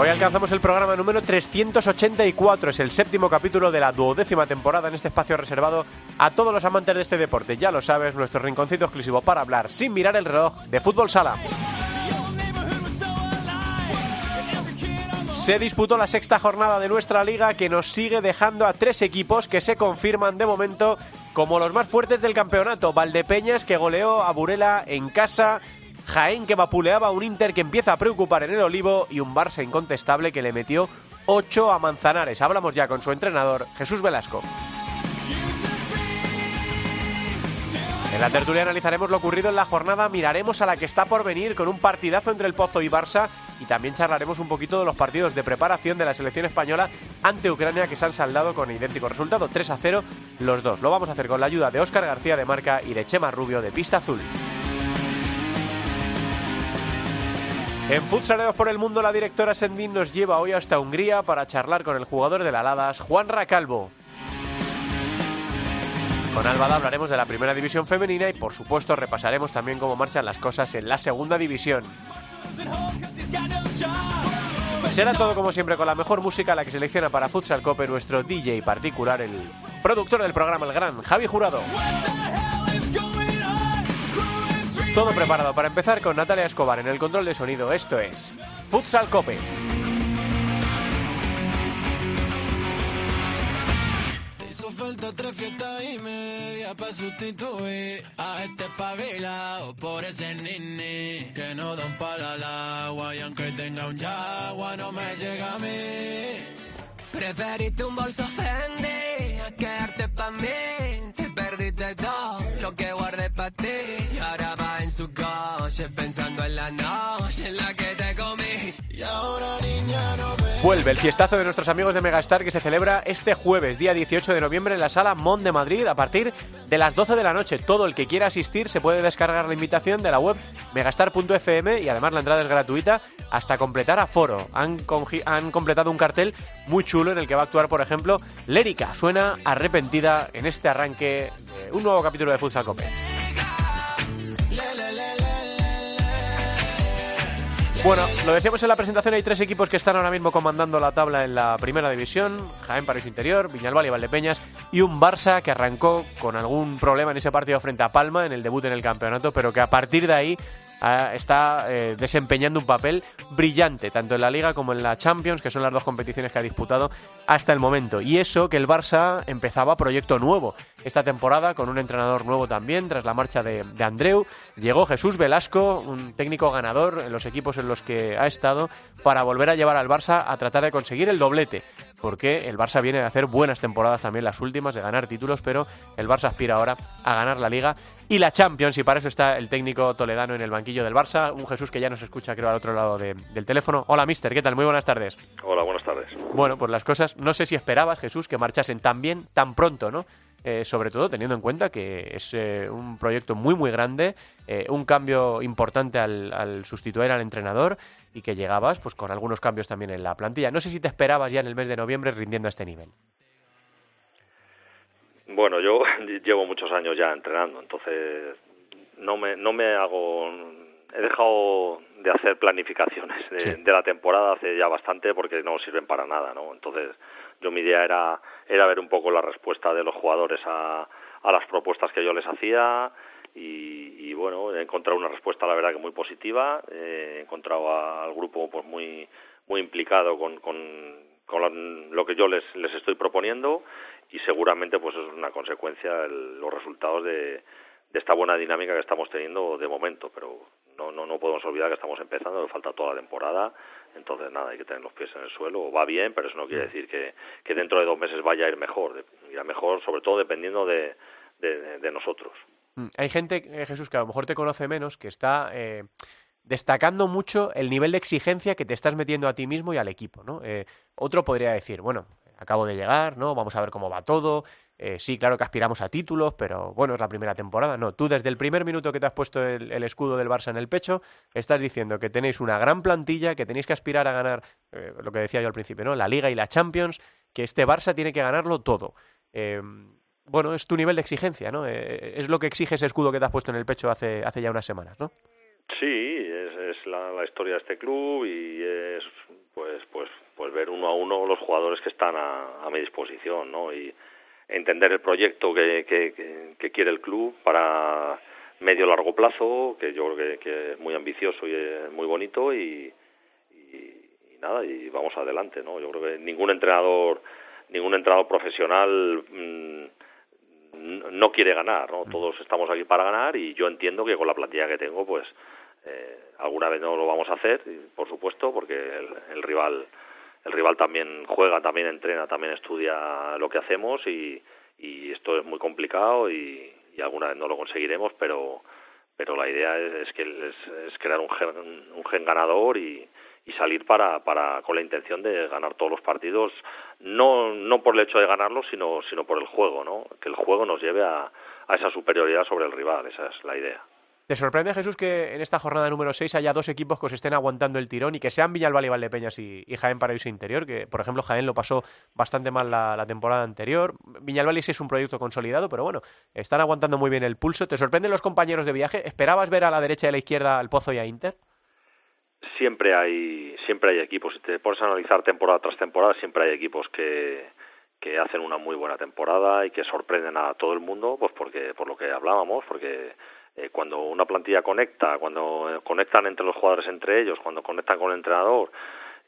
Hoy alcanzamos el programa número 384, es el séptimo capítulo de la duodécima temporada en este espacio reservado a todos los amantes de este deporte. Ya lo sabes, nuestro rinconcito exclusivo para hablar sin mirar el reloj de fútbol sala. Se disputó la sexta jornada de nuestra liga que nos sigue dejando a tres equipos que se confirman de momento como los más fuertes del campeonato. Valdepeñas que goleó a Burela en casa, Jaén que vapuleaba un Inter que empieza a preocupar en el Olivo y un Barça incontestable que le metió 8 a Manzanares. Hablamos ya con su entrenador, Jesús Velasco. En la tertulia analizaremos lo ocurrido en la jornada, miraremos a la que está por venir con un partidazo entre el Pozo y Barça y también charlaremos un poquito de los partidos de preparación de la selección española ante Ucrania que se han saldado con idéntico resultado, 3 a 0 los dos. Lo vamos a hacer con la ayuda de Óscar García de Marca y de Chema Rubio de Pista Azul. En Futsaleos por el Mundo, la directora Sendin nos lleva hoy hasta Hungría para charlar con el jugador de la Ladas, Juan Racalvo. Con Albada hablaremos de la primera división femenina y por supuesto repasaremos también cómo marchan las cosas en la segunda división. Será todo como siempre con la mejor música la que selecciona para Futsal Cope nuestro DJ particular, el productor del programa, el gran Javi Jurado. Todo preparado para empezar con Natalia Escobar en el control de sonido. Esto es Futsal Cope. Hizo falta tres fiestas y media para sustituir a este pavilao por ese nini que no da un palo al agua y aunque tenga un yagua no me llega a mí. Preferiste un bolso Fendi a quedarte pa' mí. Te perdiste todo lo que guardé pa' ti. Y ahora va en su coche pensando en la noche en la que te comí. Y ahora niña no ve. Vuelve el fiestazo de nuestros amigos de Megastar que se celebra este jueves, día 18 de noviembre, en la sala Mont de Madrid a partir de las 12 de la noche. Todo el que quiera asistir se puede descargar la invitación de la web megastar.fm y además la entrada es gratuita hasta completar aforo. Han, han completado un cartel muy chulo en el que va a actuar, por ejemplo, Lérica. Suena arrepentida en este arranque de un nuevo capítulo de Futsal Cope. Bueno, lo decíamos en la presentación, hay tres equipos que están ahora mismo comandando la tabla en la primera división, Jaén París Interior, Viñalbal y Valdepeñas, y un Barça que arrancó con algún problema en ese partido frente a Palma en el debut en el campeonato, pero que a partir de ahí está eh, desempeñando un papel brillante, tanto en la Liga como en la Champions, que son las dos competiciones que ha disputado hasta el momento. Y eso que el Barça empezaba proyecto nuevo esta temporada, con un entrenador nuevo también, tras la marcha de, de Andreu. Llegó Jesús Velasco, un técnico ganador en los equipos en los que ha estado, para volver a llevar al Barça a tratar de conseguir el doblete. Porque el Barça viene de hacer buenas temporadas también, las últimas, de ganar títulos, pero el Barça aspira ahora a ganar la Liga y la Champions, y para eso está el técnico toledano en el banquillo del Barça, un Jesús que ya nos escucha, creo, al otro lado de- del teléfono. Hola, mister, ¿qué tal? Muy buenas tardes. Hola, buenas tardes. Bueno, pues las cosas, no sé si esperabas, Jesús, que marchasen tan bien, tan pronto, ¿no? Eh, sobre todo teniendo en cuenta que es eh, un proyecto muy, muy grande, eh, un cambio importante al, al sustituir al entrenador y que llegabas pues con algunos cambios también en la plantilla. No sé si te esperabas ya en el mes de noviembre rindiendo a este nivel. Bueno, yo llevo muchos años ya entrenando, entonces no me no me hago he dejado de hacer planificaciones de, Sí. de la temporada hace ya bastante porque no sirven para nada, ¿no? Entonces, yo mi idea era era ver un poco la respuesta de los jugadores a a las propuestas que yo les hacía y, y bueno, he encontrado una respuesta la verdad que muy positiva, eh, he encontrado al grupo pues muy muy implicado con, con, con lo- que yo les, les estoy proponiendo y seguramente pues es una consecuencia el- los resultados de, de esta buena dinámica que estamos teniendo de momento, pero no, no, no podemos olvidar que estamos empezando, que falta toda la temporada, entonces nada, hay que tener los pies en el suelo, va bien, pero eso no quiere decir que, que dentro de dos meses vaya a ir mejor, irá mejor sobre todo dependiendo de, de, de nosotros. Mm, Hay gente, eh, Jesús, que a lo mejor te conoce menos, que está eh, destacando mucho el nivel de exigencia que te estás metiendo a ti mismo y al equipo, ¿no? Eh, otro podría decir, bueno, acabo de llegar, ¿no? Vamos a ver cómo va todo. Eh, sí, claro que aspiramos a títulos, pero bueno, es la primera temporada. No, tú desde el primer minuto que te has puesto el, escudo del Barça en el pecho, estás diciendo que tenéis una gran plantilla, que tenéis que aspirar a ganar, eh, lo que decía yo al principio, ¿no? La Liga y la Champions, que este Barça tiene que ganarlo todo. Eh, bueno, es tu nivel de exigencia, ¿no? es lo que exige ese escudo que te has puesto en el pecho hace, hace ya unas semanas, ¿no? Sí, es, la, historia de este club y es pues pues pues ver uno a uno los jugadores que están a, a mi disposición, ¿no? Y entender el proyecto que, que, quiere el club para medio largo plazo, que yo creo que, es muy ambicioso y es muy bonito y, y, nada, y vamos adelante, ¿no? Yo creo que ningún entrenador, ningún entrenador profesional mm, no quiere ganar, ¿no? Todos estamos aquí para ganar y yo entiendo que con la plantilla que tengo, pues eh, alguna vez no lo vamos a hacer, por supuesto, porque el, el rival el rival también juega, también entrena, también estudia lo que hacemos y, y esto es muy complicado y, alguna vez no lo conseguiremos, pero pero la idea es, que es, crear un gen, un gen ganador y, y salir para, para con la intención de ganar todos los partidos. No no por el hecho de ganarlos sino sino por el juego no que el juego nos lleve a, a esa superioridad sobre el rival esa es la idea ¿Te sorprende, Jesús, que en esta jornada número 6 haya dos equipos que os estén aguantando el tirón y que sean Villalba y Valdepeñas y, Jaén Paraíso Interior? Que, por ejemplo, Jaén lo pasó bastante mal la, temporada anterior. Villalba sí es un proyecto consolidado, pero bueno, están aguantando muy bien el pulso. ¿Te sorprenden los compañeros de viaje? ¿Esperabas ver a la derecha y a la izquierda al Pozo y a Inter? Siempre hay, siempre hay equipos. Si te pones a analizar temporada tras temporada, siempre hay equipos que, que hacen una muy buena temporada y que sorprenden a todo el mundo, pues porque por lo que hablábamos, porque eh, cuando una plantilla conecta, cuando conectan entre los jugadores entre ellos, cuando conectan con el entrenador,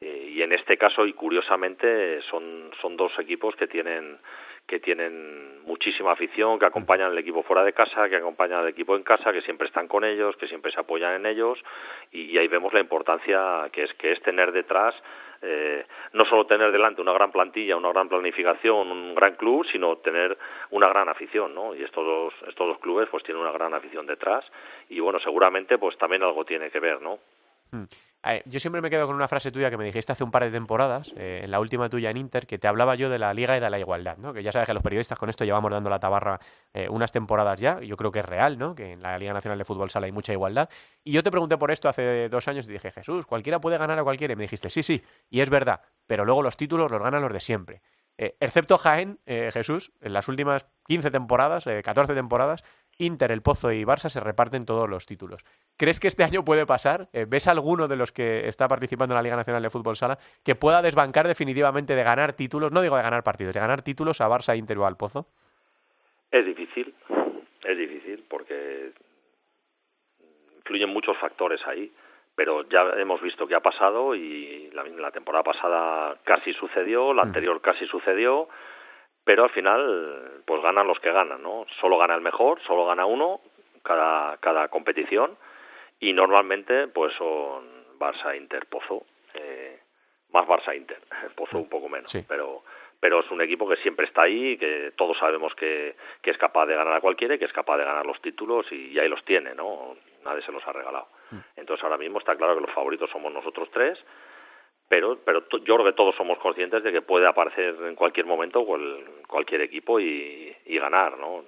eh, y en este caso y curiosamente son son dos equipos que tienen que tienen muchísima afición, que acompañan al equipo fuera de casa, que acompañan al equipo en casa, que siempre están con ellos, que siempre se apoyan en ellos y, ahí vemos la importancia que es que es tener detrás eh, no solo tener delante una gran plantilla, una gran planificación, un gran club, sino tener una gran afición, ¿no? Y estos dos, estos dos clubes pues tienen una gran afición detrás y bueno, seguramente pues también algo tiene que ver, ¿no? Hmm. Yo siempre me quedo con una frase tuya que me dijiste hace un par de temporadas, eh, en la última tuya en Inter, que te hablaba yo de la liga y de la igualdad, ¿no? Que ya sabes que los periodistas con esto llevamos dando la tabarra eh, unas temporadas ya, yo creo que es real, ¿no? Que en la Liga Nacional de Fútbol Sala hay mucha igualdad. Y yo te pregunté por esto hace dos años y dije, Jesús, cualquiera puede ganar a cualquiera. Y me dijiste, sí, sí, y es verdad, pero luego los títulos los ganan los de siempre. Eh, excepto Jaén, Jesús, en las últimas 15 temporadas, 14 temporadas, Inter, el Pozo y Barça se reparten todos los títulos. ¿Crees que este año puede pasar? Eh, ¿Ves alguno de los que está participando en la Liga Nacional de Fútbol Sala que pueda desbancar definitivamente de ganar títulos, no digo de ganar partidos, de ganar títulos a Barça, Inter o al Pozo? Es difícil, es difícil porque influyen muchos factores ahí, pero ya hemos visto que ha pasado y la, la temporada pasada casi sucedió, la mm. anterior casi sucedió pero al final pues ganan los que ganan, ¿no? Solo gana el mejor, solo gana uno cada cada competición y normalmente pues son Barça Inter Pozo eh, más Barça Inter Pozo un poco menos pero pero es un equipo que siempre está ahí que todos sabemos que, que es capaz de ganar a cualquiera y que es capaz de ganar los títulos y, ahí los tiene no nadie se los ha regalado mm. entonces ahora mismo está claro que los favoritos somos nosotros tres pero pero yo creo que todos somos conscientes de que puede aparecer en cualquier momento cualquier equipo y, y ganar no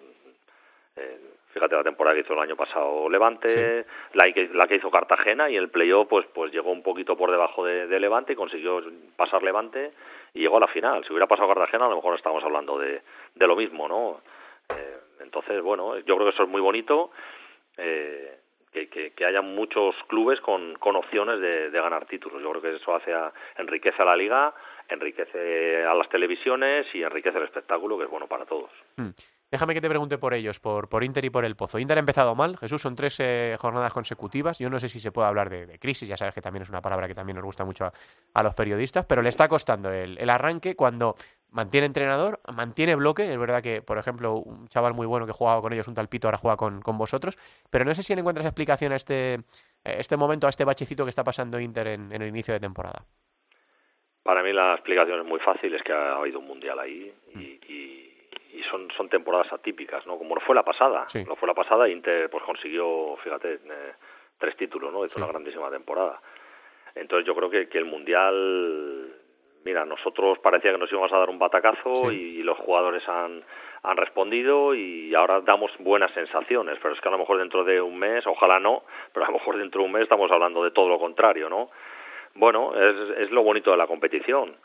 eh, fíjate la temporada que hizo el año pasado Levante la, que, la que hizo Cartagena y el playoff pues pues llegó un poquito por debajo de, Levante y consiguió pasar Levante y llegó a la final. Si hubiera pasado Cartagena a lo mejor estamos hablando de, de lo mismo no eh, entonces bueno yo creo que eso es muy bonito. Eh, que, que, que, haya muchos clubes con, con opciones de, de, ganar títulos. Yo creo que eso hace a, enriquece a la liga, enriquece a las televisiones y enriquece el espectáculo, que es bueno para todos. Mm. Déjame que te pregunte por ellos, por, por Inter y por el Pozo. Inter ha empezado mal, Jesús, son tres eh, jornadas consecutivas. Yo no sé si se puede hablar de, crisis, ya sabes que también es una palabra que también nos gusta mucho a, los periodistas, pero le está costando el, el, arranque cuando mantiene entrenador, mantiene bloque. Es verdad que, por ejemplo, un chaval muy bueno que jugaba con ellos, un talpito, ahora juega con, con vosotros, pero no sé si le encuentras explicación a este, este momento, a este bachecito que está pasando Inter en, el inicio de temporada. Para mí la explicación es muy fácil, es que ha habido un mundial ahí y, mm. y y son son temporadas atípicas, ¿no? Como lo fue la pasada. Lo fue la pasada Inter pues consiguió, fíjate, eh, tres títulos, ¿no? Hizo una grandísima temporada. Entonces yo creo que, que el Mundial, mira, nosotros parecía que nos íbamos a dar un batacazo y los jugadores han, han respondido y ahora damos buenas sensaciones, pero es que a lo mejor dentro de un mes, ojalá no, pero a lo mejor dentro de un mes estamos hablando de todo lo contrario, ¿no? Bueno, es, es lo bonito de la competición.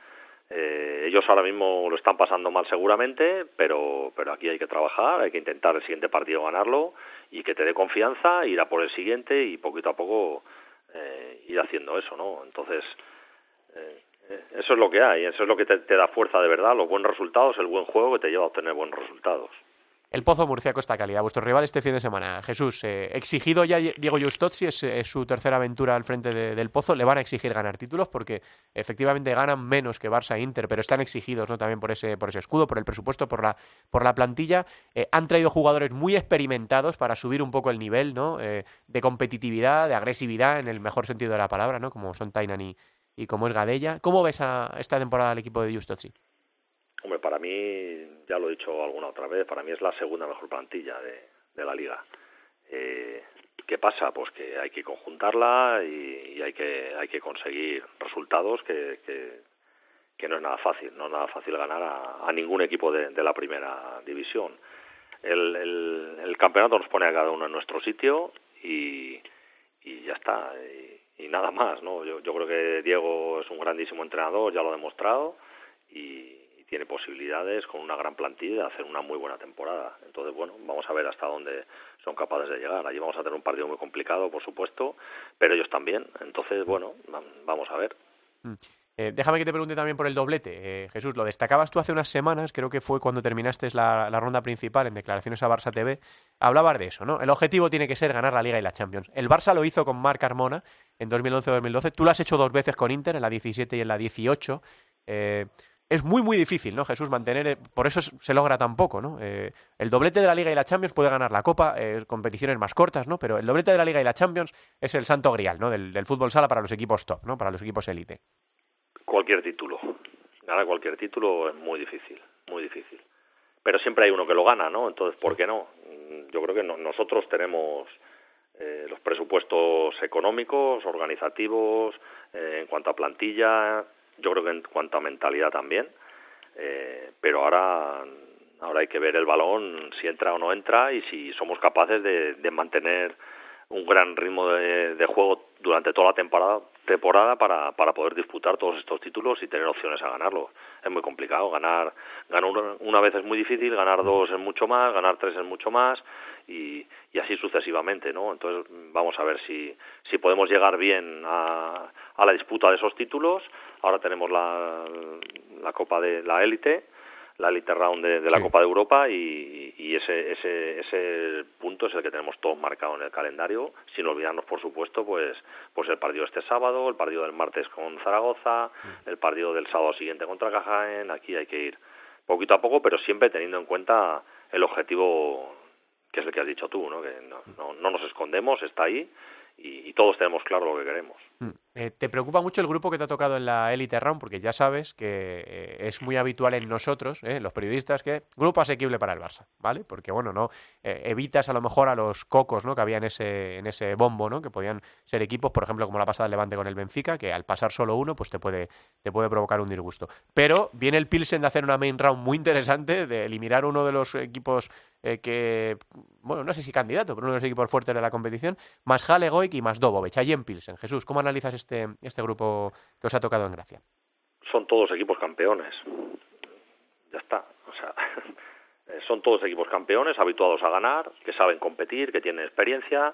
Eh, ellos ahora mismo lo están pasando mal seguramente, pero, pero aquí hay que trabajar, hay que intentar el siguiente partido ganarlo y que te dé confianza, ir a por el siguiente y poquito a poco eh, ir haciendo eso, ¿no? Entonces, eso es lo que hay, eso es lo que te, da fuerza de verdad, los buenos resultados, el buen juego que te lleva a obtener buenos resultados. El Pozo Murcia Costa Calidad, vuestro rival este fin de semana. Jesús, eh, exigido ya Diego Justozzi, es, su tercera aventura al frente del Pozo, le van a exigir ganar títulos porque efectivamente ganan menos que Barça e Inter, pero están exigidos ¿no? también por ese, por ese escudo, por el presupuesto, por la, por la plantilla. Eh, han traído jugadores muy experimentados para subir un poco el nivel ¿no? Eh, de competitividad, de agresividad, en el mejor sentido de la palabra, ¿no? como son Tainan y, y como es Gadella. ¿Cómo ves a esta temporada al equipo de Justozzi? Hombre, para mí, ya lo he dicho alguna otra vez, para mí es la segunda mejor plantilla de, la liga. Eh, ¿Qué pasa? Pues que hay que conjuntarla y, hay que hay que conseguir resultados que, que, no es nada fácil, no es nada fácil ganar a, ningún equipo de, de, la primera división. El, el, el, campeonato nos pone a cada uno en nuestro sitio y, y ya está nada más, ¿no? Yo, yo creo que Diego es un grandísimo entrenador, ya lo ha demostrado y, tiene posibilidades con una gran plantilla de hacer una muy buena temporada. Entonces, bueno, vamos a ver hasta dónde son capaces de llegar. Allí vamos a tener un partido muy complicado, por supuesto, pero ellos también. Entonces, bueno, vamos a ver. Eh, déjame que te pregunte también por el doblete. Eh, Jesús, lo destacabas tú hace unas semanas, creo que fue cuando terminaste la, ronda principal en declaraciones a Barça TV. Hablabas de eso, ¿no? El objetivo tiene que ser ganar la Liga y la Champions. El Barça lo hizo con Marc Carmona en 2011-2012. Tú lo has hecho dos veces con Inter, en la 17 y en la 18. Eh, es muy, muy difícil, ¿no, Jesús? Mantener, por eso se logra tan poco, ¿no? el doblete de la Liga y la Champions puede ganar la Copa, competiciones más cortas, ¿no? Pero el doblete de la Liga y la Champions es el santo grial, ¿no? Del, del fútbol sala para los equipos top, ¿no? Para los equipos élite cualquier título. Ganar cualquier título es muy difícil, muy difícil. Pero siempre hay uno que lo gana, ¿no? Entonces, ¿por qué no? Yo creo que nosotros tenemos eh, los presupuestos económicos, organizativos, eh, en cuanto a plantilla, yo creo que en cuanto a mentalidad también. Eh, pero ahora, ahora hay que ver el balón, si entra o no entra y si somos capaces de, mantener un gran ritmo de, juego durante toda la temporada, temporada para, para poder disputar todos estos títulos y tener opciones a ganarlo. Es muy complicado, ganar, ganar una, vez es muy difícil, ganar dos es mucho más, ganar tres es mucho más y, y así sucesivamente, ¿no? Entonces vamos a ver si, si podemos llegar bien a, a la disputa de esos títulos. Ahora tenemos la, la Copa de la Élite la Elite Round de, la Copa de Europa y, y, ese, ese, ese punto es el que tenemos todos marcado en el calendario, sin olvidarnos, por supuesto, pues, pues el partido este sábado, el partido del martes con Zaragoza, mm. el partido del sábado siguiente contra Cajaén, aquí hay que ir poquito a poco, pero siempre teniendo en cuenta el objetivo que es el que has dicho tú, ¿no? que no, no, no nos escondemos, está ahí y, todos tenemos claro lo que queremos. Mm. Eh, ¿Te preocupa mucho el grupo que te ha tocado en la Elite Round? Porque ya sabes que eh, es muy habitual en nosotros, eh, los periodistas, que grupo asequible para el Barça, ¿vale? Porque, bueno, no evitas a lo mejor a los cocos ¿no? que había en ese, en ese bombo, ¿no? Que podían ser equipos, por ejemplo, como la pasada del Levante con el Benfica, que al pasar solo uno, pues te puede, te puede provocar un disgusto. Pero viene el Pilsen de hacer una main round muy interesante, de eliminar uno de los equipos que, bueno, no sé si candidato, pero uno de los equipos fuertes de la competición, más Hale Goik y más Dobovich, allí en Pilsen. Jesús, ¿cómo analizas este este, grupo que os ha tocado en Gracia? Son todos equipos campeones. Ya está. O sea, son todos equipos campeones, habituados a ganar, que saben competir, que tienen experiencia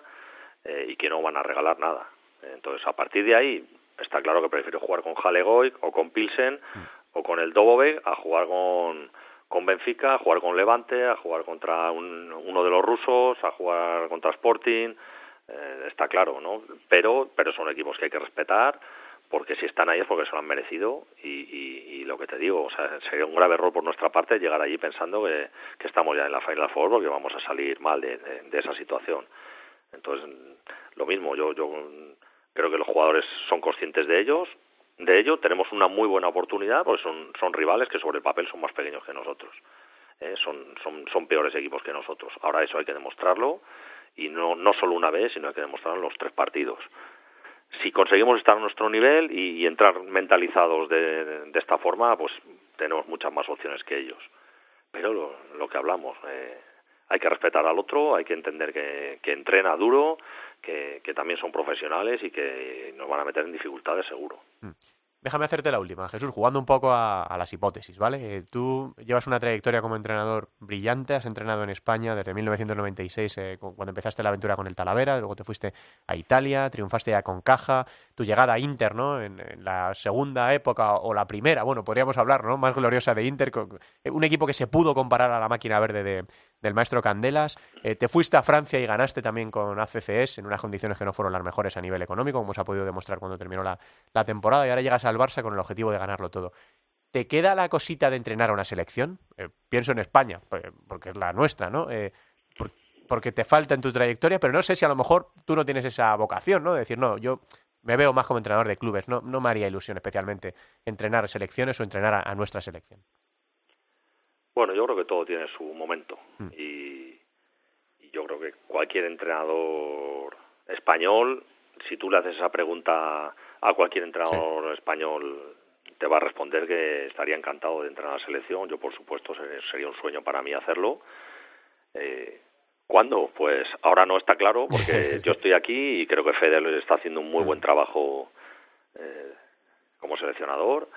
eh, y que no van a regalar nada. Entonces, a partir de ahí, está claro que prefiero jugar con Halegoy o con Pilsen mm. o con el Dobove a jugar con, con Benfica, a jugar con Levante, a jugar contra uno de los rusos, a jugar contra Sporting, eh, está claro, ¿no? Pero, pero son equipos que hay que respetar porque si están ahí es porque se lo han merecido y, lo que te digo, o sea, sería un grave error por nuestra parte llegar allí pensando que, estamos ya en la Final Four porque vamos a salir mal de, de, esa situación. Entonces, lo mismo, yo, yo creo que los jugadores son conscientes de ellos, de ello, tenemos una muy buena oportunidad porque son, rivales que sobre el papel son más pequeños que nosotros. ¿eh? son, son, son peores equipos que nosotros. Ahora eso hay que demostrarlo y no, no solo una vez, sino hay que demostrarlo en los tres partidos. si conseguimos estar a nuestro nivel y, entrar mentalizados de, esta forma, pues tenemos muchas más opciones que ellos. Pero lo, que hablamos, eh, hay que respetar al otro, hay que entender que, entrena duro, que, también son profesionales y que nos van a meter en dificultades seguro. Mm. Déjame hacerte la última, Jesús, jugando un poco a, las hipótesis, ¿vale? Eh, tú llevas una trayectoria como entrenador brillante, has entrenado en España desde 1996, eh, cuando empezaste la aventura con el Talavera, luego te fuiste a Italia, triunfaste ya con Caja, tu llegada a Inter, ¿no? En, la segunda época o la primera, bueno, podríamos hablar, ¿no? Más gloriosa de Inter, eh, un equipo que se pudo comparar a la máquina verde de, del maestro Candelas. te fuiste a Francia y ganaste también con ACCS en unas condiciones que no fueron las mejores a nivel económico, como se ha podido demostrar cuando terminó la, temporada, y ahora llegas al Barça con el objetivo de ganarlo todo. ¿Te queda la cosita de entrenar a una selección? Eh, pienso en España, pues, porque es la nuestra, ¿no? Eh, porque te falta en tu trayectoria, pero no sé si a lo mejor tú no tienes esa vocación, ¿no? De decir, no, yo me veo más como entrenador de clubes, no me haría ilusión especialmente entrenar selecciones o entrenar a, nuestra selección. Bueno, yo creo que todo tiene su momento mm. y, yo creo que cualquier entrenador español, si tú le haces esa pregunta a cualquier entrenador español te va a responder que estaría encantado de entrenar a la selección. Yo, por supuesto, sería un sueño para mí hacerlo. Eh, ¿Cuándo? Pues ahora no está claro porque yo estoy aquí y creo que Federer está haciendo un muy buen mm. trabajo eh, como seleccionador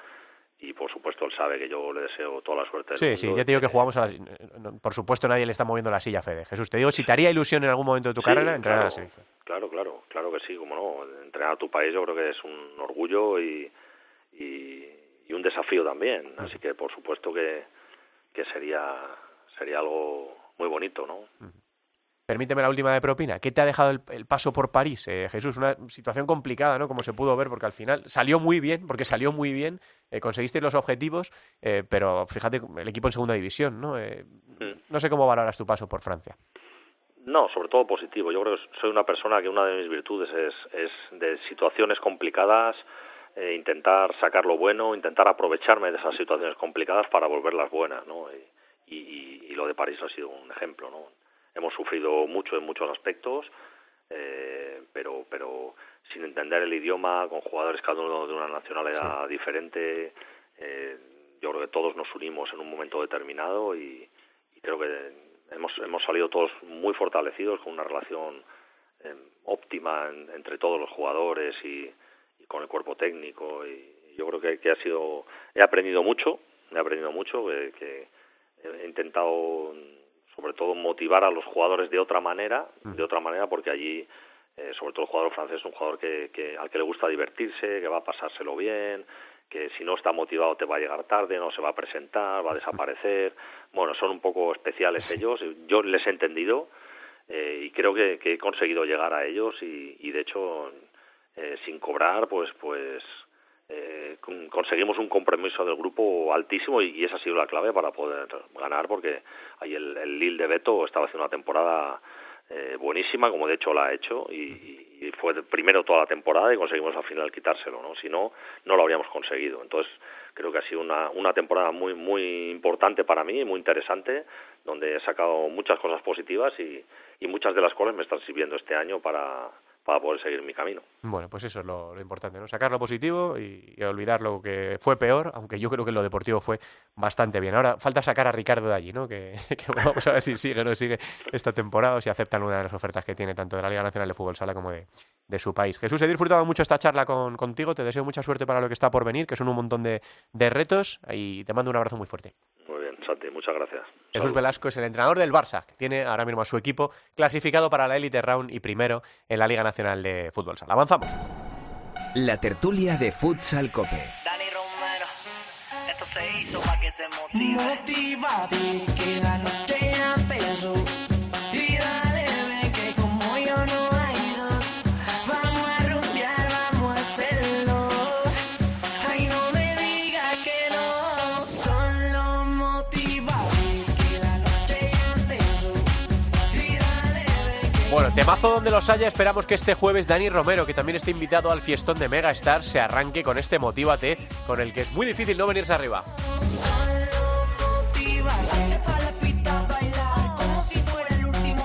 y por supuesto él sabe que yo le deseo toda la suerte. sí, sí, ya te digo que jugamos a Por supuesto nadie le está moviendo la silla a Fede. Jesús, te digo, si te haría ilusión en algún momento de tu carrera entrenar a la selección. Claro, claro, claro que sí, como no. Entrenar a tu país yo creo que es un orgullo y, y, un desafío también. Así que por supuesto que, que sería, sería algo muy bonito, ¿no? Permíteme la última de propina. ¿Qué te ha dejado el, paso por París, eh, Jesús? Una situación complicada, ¿no? Como se pudo ver, porque al final salió muy bien, porque salió muy bien, eh, conseguiste los objetivos, eh, pero fíjate, el equipo en segunda división, ¿no? Mm. No sé cómo valoras tu paso por Francia. No, sobre todo positivo. Yo creo que soy una persona que una de mis virtudes es, es de situaciones complicadas, intentar sacar lo bueno, intentar aprovecharme de esas situaciones complicadas para volverlas buenas, ¿no? y lo de París ha sido un ejemplo, ¿no? Hemos sufrido mucho en muchos aspectos, eh, pero, pero sin entender el idioma, con jugadores cada uno de una nacionalidad diferente, eh, yo creo que todos nos unimos en un momento determinado y, creo que hemos, hemos salido todos muy fortalecidos con una relación eh, óptima entre todos los jugadores y, con el cuerpo técnico. Y yo creo que, que, ha sido he aprendido mucho he aprendido mucho que he intentado sobre todo motivar a los jugadores de otra manera, de otra manera porque allí eh, sobre todo el jugador francés es un jugador que, que, al que le gusta divertirse, que va a pasárselo bien, que si no está motivado te va a llegar tarde, no se va a presentar, va a desaparecer. Bueno, son un poco especiales ellos, yo les he entendido eh, y creo que, que, he conseguido llegar a ellos y, y de hecho eh, sin cobrar pues pues eh, conseguimos un compromiso del grupo altísimo y, esa ha sido la clave para poder ganar porque ahí el, el Lille de Beto estaba haciendo una temporada eh, buenísima como de hecho la ha hecho y, fue primero toda la temporada y conseguimos al final quitárselo no si no no lo habríamos conseguido. Entonces creo que ha sido una, una temporada muy muy importante para mí muy interesante donde he sacado muchas cosas positivas y, y muchas de las cuales me están sirviendo este año para para poder seguir mi camino. Bueno, pues eso es lo, importante, ¿no? Sacar lo positivo y, olvidar lo que fue peor, aunque yo creo que lo deportivo fue bastante bien. Ahora falta sacar a Ricardo de allí, ¿no? Que, vamos a ver si sigue o no sigue esta temporada o si aceptan una de las ofertas que tiene tanto de la Liga Nacional de Fútbol Sala como de, su país. Jesús, he disfrutado mucho esta charla con, contigo, te deseo mucha suerte para lo que está por venir, que son un montón de, de retos y te mando un abrazo muy fuerte. Santi, muchas gracias. Jesús Velasco es el entrenador del Barça, que tiene ahora mismo a su equipo clasificado para la Elite Round y primero en la Liga Nacional de Fútbol Sala. Avanzamos. La tertulia de Futsal Cope. Dani Romero, esto se hizo para que se motive. que la noche Bueno, temazo donde los haya, esperamos que este jueves Dani Romero, que también está invitado al fiestón de Mega Star, se arranque con este Motívate, con el que es muy difícil no venirse arriba.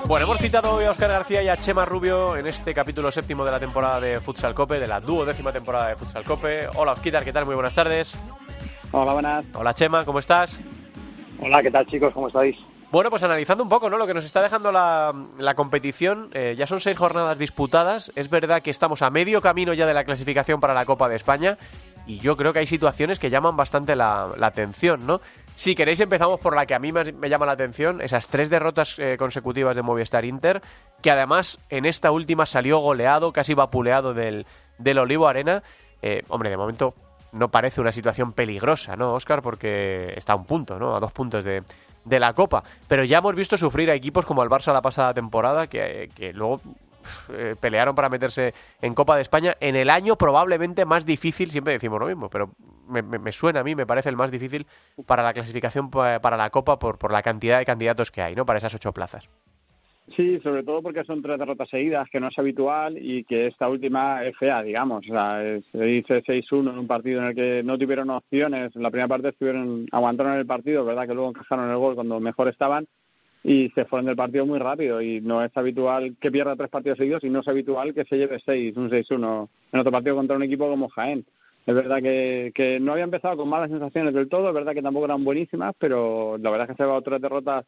Bueno, hemos citado hoy a Oscar García y a Chema Rubio en este capítulo séptimo de la temporada de Futsal Cope, de la duodécima temporada de Futsal Cope. Hola, Osquitar, ¿qué tal? Muy buenas tardes. Hola, buenas. Hola, Chema, ¿cómo estás? Hola, ¿qué tal, chicos? ¿Cómo estáis? Bueno, pues analizando un poco, ¿no? Lo que nos está dejando la, competición, eh, ya son seis jornadas disputadas. Es verdad que estamos a medio camino ya de la clasificación para la Copa de España y yo creo que hay situaciones que llaman bastante la, atención, ¿no? Si queréis empezamos por la que a mí me, llama la atención, esas tres derrotas eh, consecutivas de Movistar Inter, que además en esta última salió goleado, casi vapuleado del, del Olivo Arena. Eh, hombre, de momento no parece una situación peligrosa, ¿no, Oscar? Porque está a un punto, ¿no? A dos puntos de, de la Copa. Pero ya hemos visto sufrir a equipos como el Barça la pasada temporada, que, que luego eh, pelearon para meterse en Copa de España en el año probablemente más difícil, siempre decimos lo mismo, pero me, suena a mí, me parece el más difícil para la clasificación para la Copa por, por la cantidad de candidatos que hay, ¿no? Para esas ocho plazas. Sí, sobre todo porque son tres derrotas seguidas, que no es habitual y que esta última es fea, digamos. O sea, se dice 6-1 en un partido en el que no tuvieron opciones. En la primera parte estuvieron aguantaron el partido, verdad que luego encajaron el gol cuando mejor estaban y se fueron del partido muy rápido y no es habitual que pierda tres partidos seguidos y no es habitual que se lleve seis, un 6-1 en otro partido contra un equipo como Jaén. Es verdad que, que no había empezado con malas sensaciones del todo, es verdad que tampoco eran buenísimas, pero la verdad es que se ha llevado tres derrotas.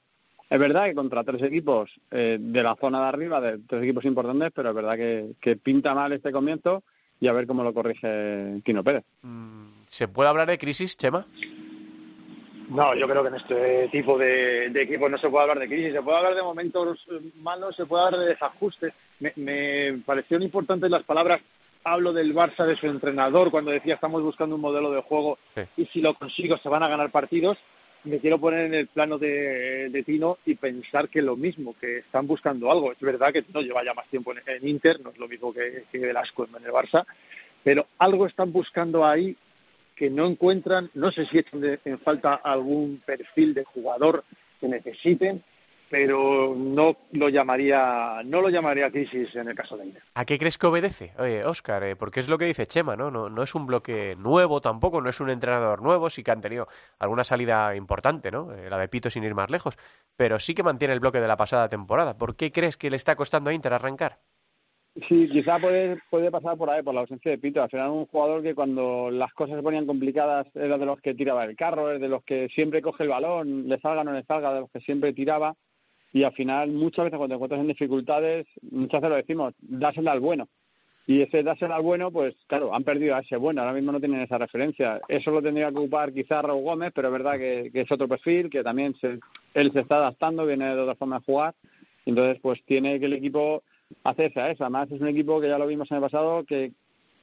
Es verdad que contra tres equipos eh, de la zona de arriba, de tres equipos importantes, pero es verdad que, que pinta mal este comienzo y a ver cómo lo corrige Quino Pérez. Mm, ¿Se puede hablar de crisis, Chema? No, yo creo que en este tipo de, de, equipos no se puede hablar de crisis, se puede hablar de momentos malos, se puede hablar de desajustes. Me, me parecieron importantes las palabras, hablo del Barça, de su entrenador, cuando decía estamos buscando un modelo de juego y si lo consigo se van a ganar partidos. Me quiero poner en el plano de, de Tino y pensar que lo mismo, que están buscando algo. Es verdad que no lleva ya más tiempo en, en Inter, no es lo mismo que, que Velasco en el Barça, pero algo están buscando ahí que no encuentran, no sé si echan en falta algún perfil de jugador que necesiten, pero no lo llamaría no lo llamaría crisis en el caso de Inter. ¿A qué crees que obedece, Oye, Oscar? Eh, porque es lo que dice Chema, ¿no? ¿no? No es un bloque nuevo tampoco, no es un entrenador nuevo, sí que han tenido alguna salida importante, ¿no? Eh, la de Pito sin ir más lejos, pero sí que mantiene el bloque de la pasada temporada. ¿Por qué crees que le está costando a Inter arrancar? Sí, quizá puede, puede pasar por ahí, por la ausencia de Pito. Al final, un jugador que cuando las cosas se ponían complicadas era de los que tiraba el carro, es de los que siempre coge el balón, le salga o no le salga, de los que siempre tiraba. Y al final, muchas veces cuando te encuentras en dificultades, muchas veces lo decimos, dásela al bueno. Y ese dásela al bueno, pues claro, han perdido a ese bueno, ahora mismo no tienen esa referencia. Eso lo tendría que ocupar quizá Raúl Gómez, pero es verdad que, es otro perfil, que también se, él se está adaptando, viene de otra forma de jugar. Entonces, pues tiene que el equipo hacerse a eso. Además, es un equipo que ya lo vimos en el pasado, que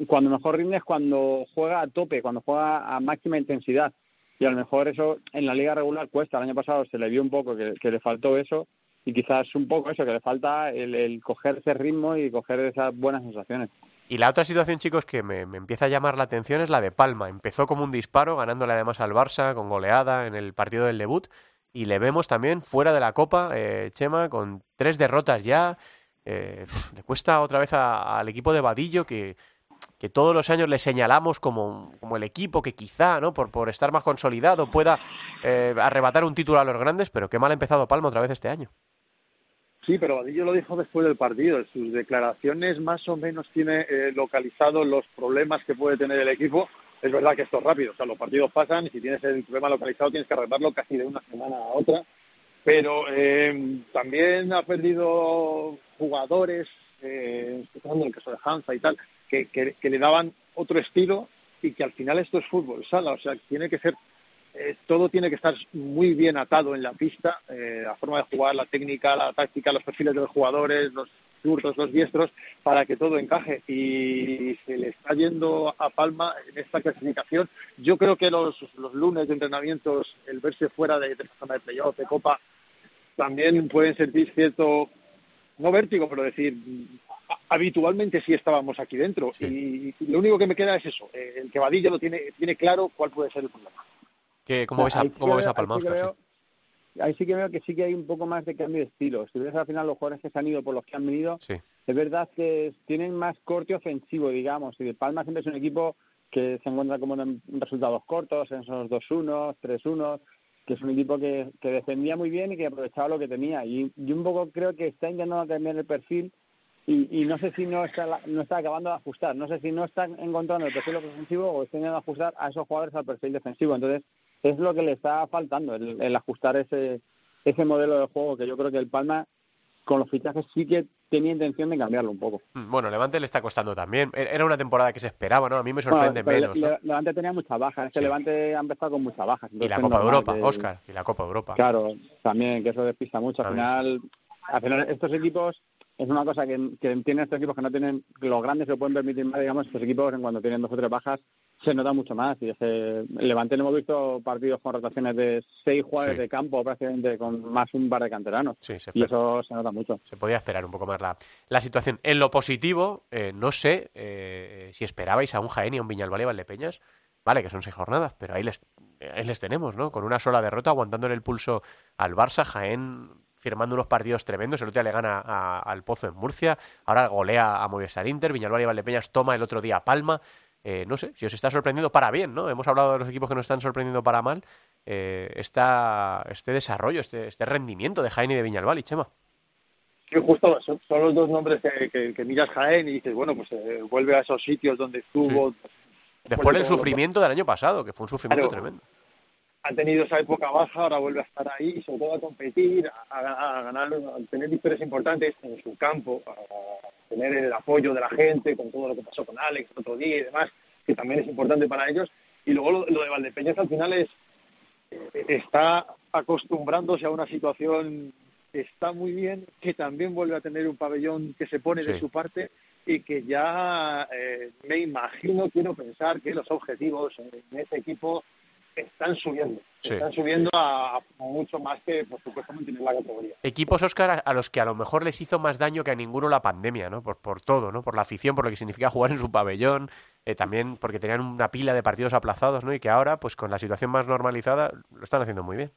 cuando mejor rinde es cuando juega a tope, cuando juega a máxima intensidad. Y a lo mejor eso en la liga regular cuesta. El año pasado se le vio un poco que, le faltó eso y quizás un poco eso, que le falta el, coger ese ritmo y coger esas buenas sensaciones. Y la otra situación, chicos, que me, me, empieza a llamar la atención es la de Palma. Empezó como un disparo, ganándole además al Barça con goleada en el partido del debut. Y le vemos también fuera de la Copa, eh, Chema, con tres derrotas ya. Eh, le cuesta otra vez al equipo de Vadillo que, que todos los años le señalamos como, como el equipo que quizá, ¿no? Por, por estar más consolidado, pueda eh, arrebatar un título a los grandes, pero qué mal ha empezado Palma otra vez este año. Sí, pero Vadillo lo dijo después del partido. En sus declaraciones más o menos tiene eh, localizado los problemas que puede tener el equipo. Es verdad que esto es rápido, o sea, los partidos pasan y si tienes el problema localizado tienes que arreglarlo casi de una semana a otra pero eh, también ha perdido jugadores, eh, en el caso de Hansa y tal, que, que, que, le daban otro estilo y que al final esto es fútbol sala, o sea, tiene que ser, eh, todo tiene que estar muy bien atado en la pista, eh, la forma de jugar, la técnica, la táctica, los perfiles de los jugadores, los zurdos, los diestros, para que todo encaje. Y se le está yendo a Palma en esta clasificación. Yo creo que los, los lunes de entrenamientos, el verse fuera de, de la zona de playoff, de Copa, también pueden sentir cierto, no vértigo, pero decir, habitualmente sí estábamos aquí dentro. Y, lo único que me queda es eso, eh, el que Vadillo lo tiene, tiene claro cuál puede ser el problema. ¿Qué, ¿Cómo, ves a, cómo ves a Palma, ahí sí que veo que sí que hay un poco más de cambio de estilo. Si ves al final los jugadores que se han ido por los que han venido, es verdad que tienen más corte ofensivo, digamos. Y de Palma siempre es un equipo que se encuentra como en resultados cortos, en esos 2-1, 3-1. que es un equipo que, que defendía muy bien y que aprovechaba lo que tenía. Y yo un poco creo que está intentando cambiar el perfil y, y no sé si no está, no está acabando de ajustar, no sé si no está encontrando el perfil ofensivo o está intentando ajustar a esos jugadores al perfil defensivo. Entonces, es lo que le está faltando, el, ajustar ese, ese modelo de juego que yo creo que el Palma con los fichajes sí que tenía intención de cambiarlo un poco. Mm, bueno, Levante le está costando también. E-, era una temporada que se esperaba, ¿no? A mí me sorprende menos. Levante tenía muchas bajas. Este Levante ha empezado con muchas bajas. Y la Copa de Europa, Oscar. Y la Copa de Europa. Claro, también, que eso despista mucho. Al final, al final estos equipos es una cosa que, que tienen estos equipos que no tienen, los grandes se pueden permitir más, digamos, estos equipos en cuando tienen dos o tres bajas se nota mucho más. Y ese Levante hemos visto partidos con rotaciones de seis jugadores de campo, prácticamente con más un par de canteranos. y eso se nota mucho. Se podía esperar un poco más la, la situación. En lo positivo, eh, no sé eh, si esperabais a un Jaén y a un Viñalbal y Valdepeñas. Vale, que son seis jornadas, pero ahí les, ahí les tenemos, ¿no? Con una sola derrota, aguantándole el pulso al Barça, Jaén firmando unos partidos tremendos. El otro día le gana al Pozo en Murcia, ahora golea a Movistar Inter, Viñalbal y Valdepeñas toma el otro día a Palma. Eh, no sé, si os está sorprendiendo para bien, ¿no? Hemos hablado de los equipos que nos están sorprendiendo para mal. Eh, este desarrollo, este, este rendimiento de Jaén y de Viñalbal y Chema. Sí, justo son, los dos nombres que, que, miras Jaén y dices, bueno, pues eh, vuelve a esos sitios donde estuvo. Después del sufrimiento del año pasado, que fue un sufrimiento tremendo ha tenido esa época baja, ahora vuelve a estar ahí sobre todo a competir, a, ganar, a tener victorias importantes en su campo, a tener el apoyo de la gente con todo lo que pasó con Alex el otro día y demás, que también es importante para ellos. Y luego lo, de Valdepeñas al final es eh, está acostumbrándose a una situación que está muy bien, que también vuelve a tener un pabellón que se pone de su parte y que ya eh, me imagino, quiero pensar que los objetivos en ese equipo están subiendo. Están subiendo a, mucho más que, por supuesto, mantener la categoría. Equipos, Oscar, a los que a lo mejor les hizo más daño que a ninguno la pandemia, ¿no? Por, por todo, ¿no? Por la afición, por lo que significa jugar en su pabellón, eh, también porque tenían una pila de partidos aplazados, ¿no? Y que ahora, pues con la situación más normalizada, lo están haciendo muy bien.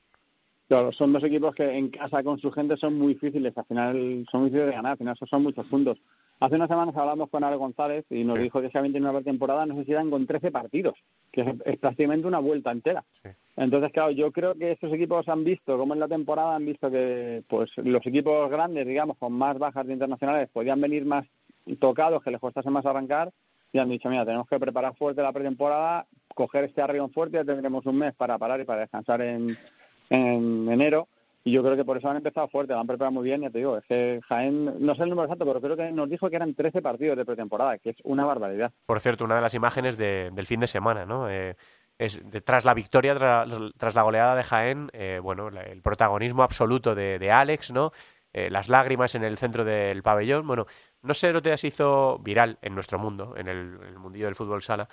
Claro, son dos equipos que en casa con su gente son muy difíciles, al final son muy difíciles de ganar, al final son muchos puntos. Hace unas semanas hablamos con Ale González y nos dijo que se habían tenido una temporada, no sé si eran con 13 partidos, que es, prácticamente una vuelta entera. Entonces, claro, yo creo que estos equipos han visto, como en la temporada, han visto que pues los equipos grandes, digamos, con más bajas de internacionales, podían venir más tocados, que les costase más arrancar, y han dicho, mira, tenemos que preparar fuerte la pretemporada, coger este arrión fuerte, ya tendremos un mes para parar y para descansar en, en enero y yo creo que por eso han empezado fuerte, lo han preparado muy bien, ya te digo, es que Jaén, no sé el número exacto, pero creo que nos dijo que eran 13 partidos de pretemporada, que es una barbaridad. Por cierto, una de las imágenes del fin de semana, ¿no? Eh, es tras la victoria, tras, la goleada de Jaén, eh, bueno, el protagonismo absoluto de, Alex, ¿no? Eh, las lágrimas en el centro del pabellón. Bueno, no sé, lo que se hizo viral en nuestro mundo, en el, mundillo del fútbol sala,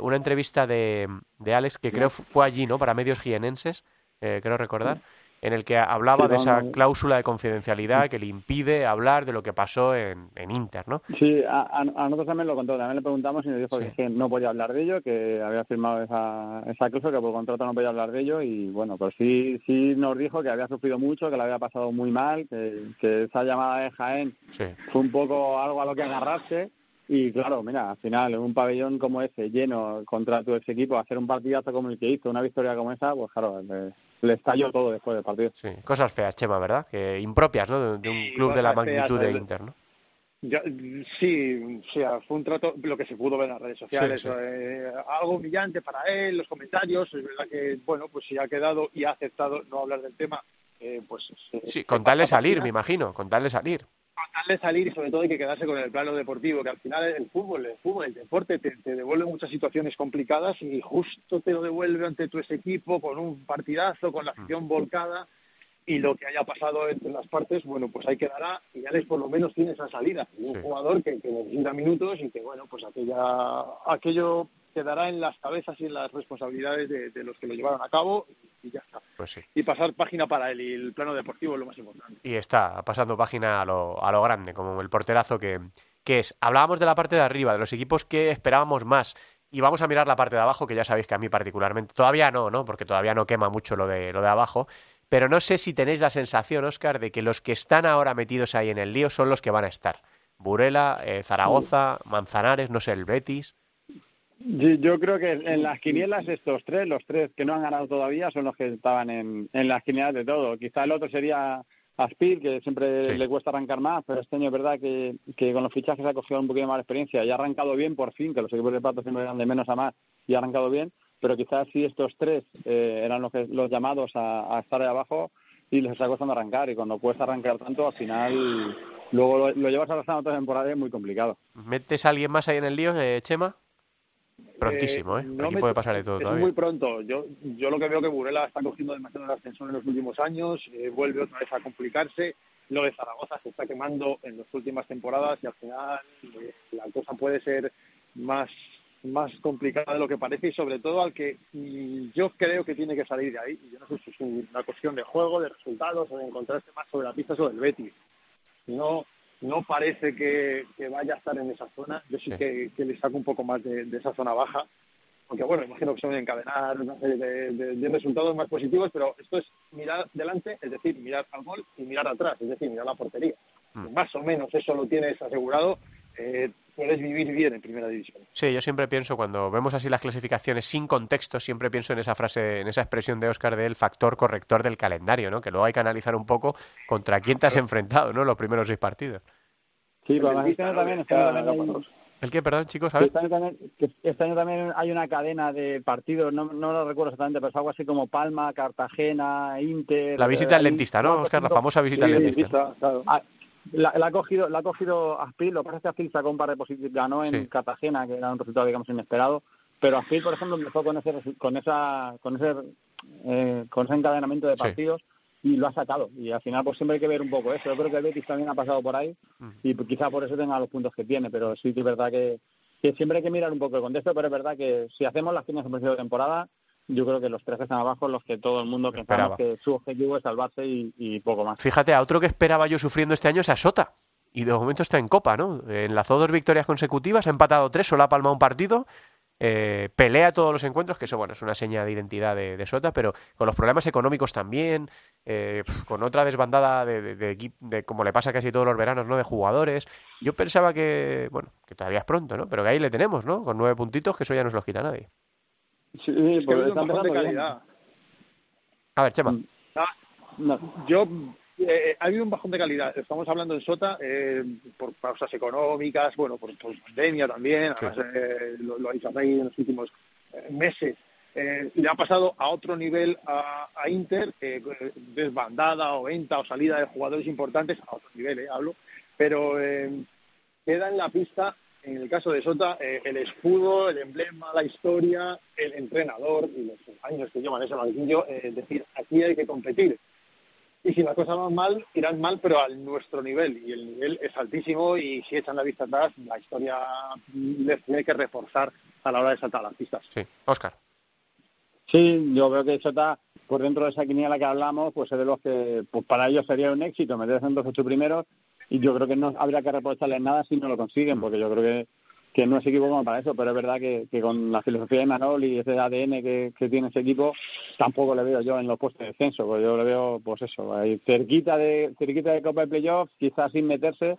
una entrevista de, de Alex que creo fue allí, ¿no? Para medios jienenses, creo recordar en el que hablaba de esa cláusula de confidencialidad que le impide hablar de lo que pasó en, en Inter, ¿no? Sí, a, nosotros también lo contó, también le preguntamos y nos dijo que, no podía hablar de ello, que había firmado esa, esa cláusula, que por contrato no podía hablar de ello y bueno, pues sí, sí nos dijo que había sufrido mucho, que le había pasado muy mal, que, que esa llamada de Jaén fue un poco algo a lo que agarrarse y claro, mira, al final, en un pabellón como ese, lleno contra tu ex equipo, hacer un partidazo como el que hizo, una victoria como esa, pues claro, le, estalló todo después del partido. Sí, cosas feas, Chema, ¿verdad? Que impropias, ¿no? De, un club de la magnitud de Inter, ¿no? sí, sea, fue un trato, lo que se pudo ver en las redes sociales, eh, algo humillante para él, los comentarios, es verdad que, bueno, pues si ha quedado y ha aceptado no hablar del tema, eh, pues... sí, con tal de salir, me imagino, con tal de salir de salir y sobre todo hay que quedarse con el plano deportivo, que al final el fútbol, el fútbol, el deporte te, devuelve muchas situaciones complicadas y justo te lo devuelve ante tu equipo con un partidazo, con la acción volcada y lo que haya pasado entre las partes, bueno, pues ahí quedará y ya les por lo menos tiene esa salida. Un jugador que, que, necesita minutos y que, bueno, pues aquella, aquello quedará en las cabezas y en las responsabilidades de, los que lo llevaron a cabo y ya está. Pues y pasar página para él y el plano deportivo es lo más importante. Y está pasando página a lo, a lo grande, como el porterazo que, que es. Hablábamos de la parte de arriba, de los equipos que esperábamos más. Y vamos a mirar la parte de abajo, que ya sabéis que a mí particularmente, todavía no, ¿no? Porque todavía no quema mucho lo de, lo de abajo. Pero no sé si tenéis la sensación, Oscar, de que los que están ahora metidos ahí en el lío son los que van a estar. Burela, eh, Zaragoza, Manzanares, no sé, el Betis. Yo creo que en las quinielas estos tres, los tres que no han ganado todavía, son los que estaban en, en las quinielas de todo. Quizá el otro sería Aspir, que siempre le cuesta arrancar más, pero este año es verdad que, que con los fichajes ha cogido un poquito más de experiencia y ha arrancado bien por fin, que los equipos de pato siempre eran de menos a más y ha arrancado bien, pero quizás si estos tres eh, eran los, los llamados a, estar ahí abajo y les está costando arrancar y cuando cuesta arrancar tanto, al final luego lo, llevas arrastrando la temporada y es muy complicado. ¿Metes a alguien más ahí en el lío, eh, Chema? Prontísimo, ¿eh? ¿eh? Aquí puede pasar de todo es muy pronto. Yo, yo lo que veo que Burela está cogiendo demasiado el ascensor en los últimos años, eh, vuelve otra vez a complicarse. Lo de Zaragoza se está quemando en las últimas temporadas y al final eh, la cosa puede ser más más complicada de lo que parece y sobre todo al que mm, yo creo que tiene que salir de ahí. Y yo no sé si es una cuestión de juego, de resultados o de encontrarse más sobre la pista sobre el Betis. No, no parece que, vaya a estar en esa zona. Yo sí, Que, le saco un poco más de, esa zona baja. Aunque bueno, imagino que se van a encadenar una serie de, resultados más positivos, pero esto es mirar delante, es decir, mirar al gol y mirar atrás, es decir, mirar la portería. Mm. Más o menos eso lo tienes asegurado. Eh, puedes vivir bien en primera división. Sí, yo siempre pienso, cuando vemos así las clasificaciones sin contexto, siempre pienso en esa frase, en esa expresión de Oscar del factor corrector del calendario, ¿no? Que luego hay que analizar un poco contra quién te has enfrentado, ¿no? Los primeros seis partidos. Sí, pero este año también, este también ¿El qué, perdón, chicos? Este año, también, este año también hay una cadena de partidos, no, no lo recuerdo exactamente, pero es algo así como Palma, Cartagena, Inter... La visita al dentista, ¿no, Oscar? La famosa visita al dentista. Claro. Ah, la, ha cogido, la ha cogido Aspil, lo que pasa es que Aspil sacó un par de positivos, ganó en Cartagena, que era un resultado, digamos, inesperado, pero Aspil, por ejemplo, empezó con ese, con esa, con ese, eh, con ese encadenamiento de partidos y lo ha sacado. Y al final, pues siempre hay que ver un poco eso. Yo creo que el Betis también ha pasado por ahí y quizá por eso tenga los puntos que tiene, pero sí que es verdad que, que siempre hay que mirar un poco el contexto, pero es verdad que si hacemos las fines de temporada, yo creo que los tres que están abajo los que todo el mundo pensaba que su objetivo es salvarse y, poco más. Fíjate, a otro que esperaba yo sufriendo este año es a Sota. Y de momento está en Copa, ¿no? Enlazó dos victorias consecutivas, ha empatado tres, solo ha palmado un partido. Eh, pelea todos los encuentros, que eso bueno es una seña de identidad de, Sota, pero con los problemas económicos también, eh, con otra desbandada de, de, como le pasa casi todos los veranos, ¿no? De jugadores. Yo pensaba que, bueno, que todavía es pronto, ¿no? Pero que ahí le tenemos, ¿no? Con nueve puntitos, que eso ya no se lo quita nadie. Sí, porque está de calidad. A ver, Chema. Ah, yo eh, ha habido un bajón de calidad. Estamos hablando en Sota eh, por causas económicas, bueno, por, pandemia también, además eh, lo, lo, ha dicho ahí en los últimos eh, meses. Eh, le ha pasado a otro nivel a, a Inter, desbandada o venta o salida de jugadores importantes, a otro nivel, eh, hablo, pero queda en la pista en el caso de Sota, eh, el escudo, el emblema, la historia, el entrenador y los años que llevan ese banquillo, eh, es decir, aquí hay que competir. Y si las cosas van mal, irán mal, pero a nuestro nivel. Y el nivel es altísimo y si echan la vista atrás, la historia les tiene que reforzar a la hora de saltar las pistas. Sí, Oscar. Sí, yo veo que Sota, por dentro de esa quiniela que hablamos, pues es de los que pues para ellos sería un éxito meterse en los ocho primeros y yo creo que no habría que reprocharles nada si no lo consiguen, porque yo creo que, que no es equipo como para eso, pero es verdad que, que con la filosofía de Manol y ese ADN que, que, tiene ese equipo, tampoco le veo yo en los puestos de descenso, porque yo le veo, pues eso, ahí cerquita de, cerquita de Copa de Playoffs, quizás sin meterse,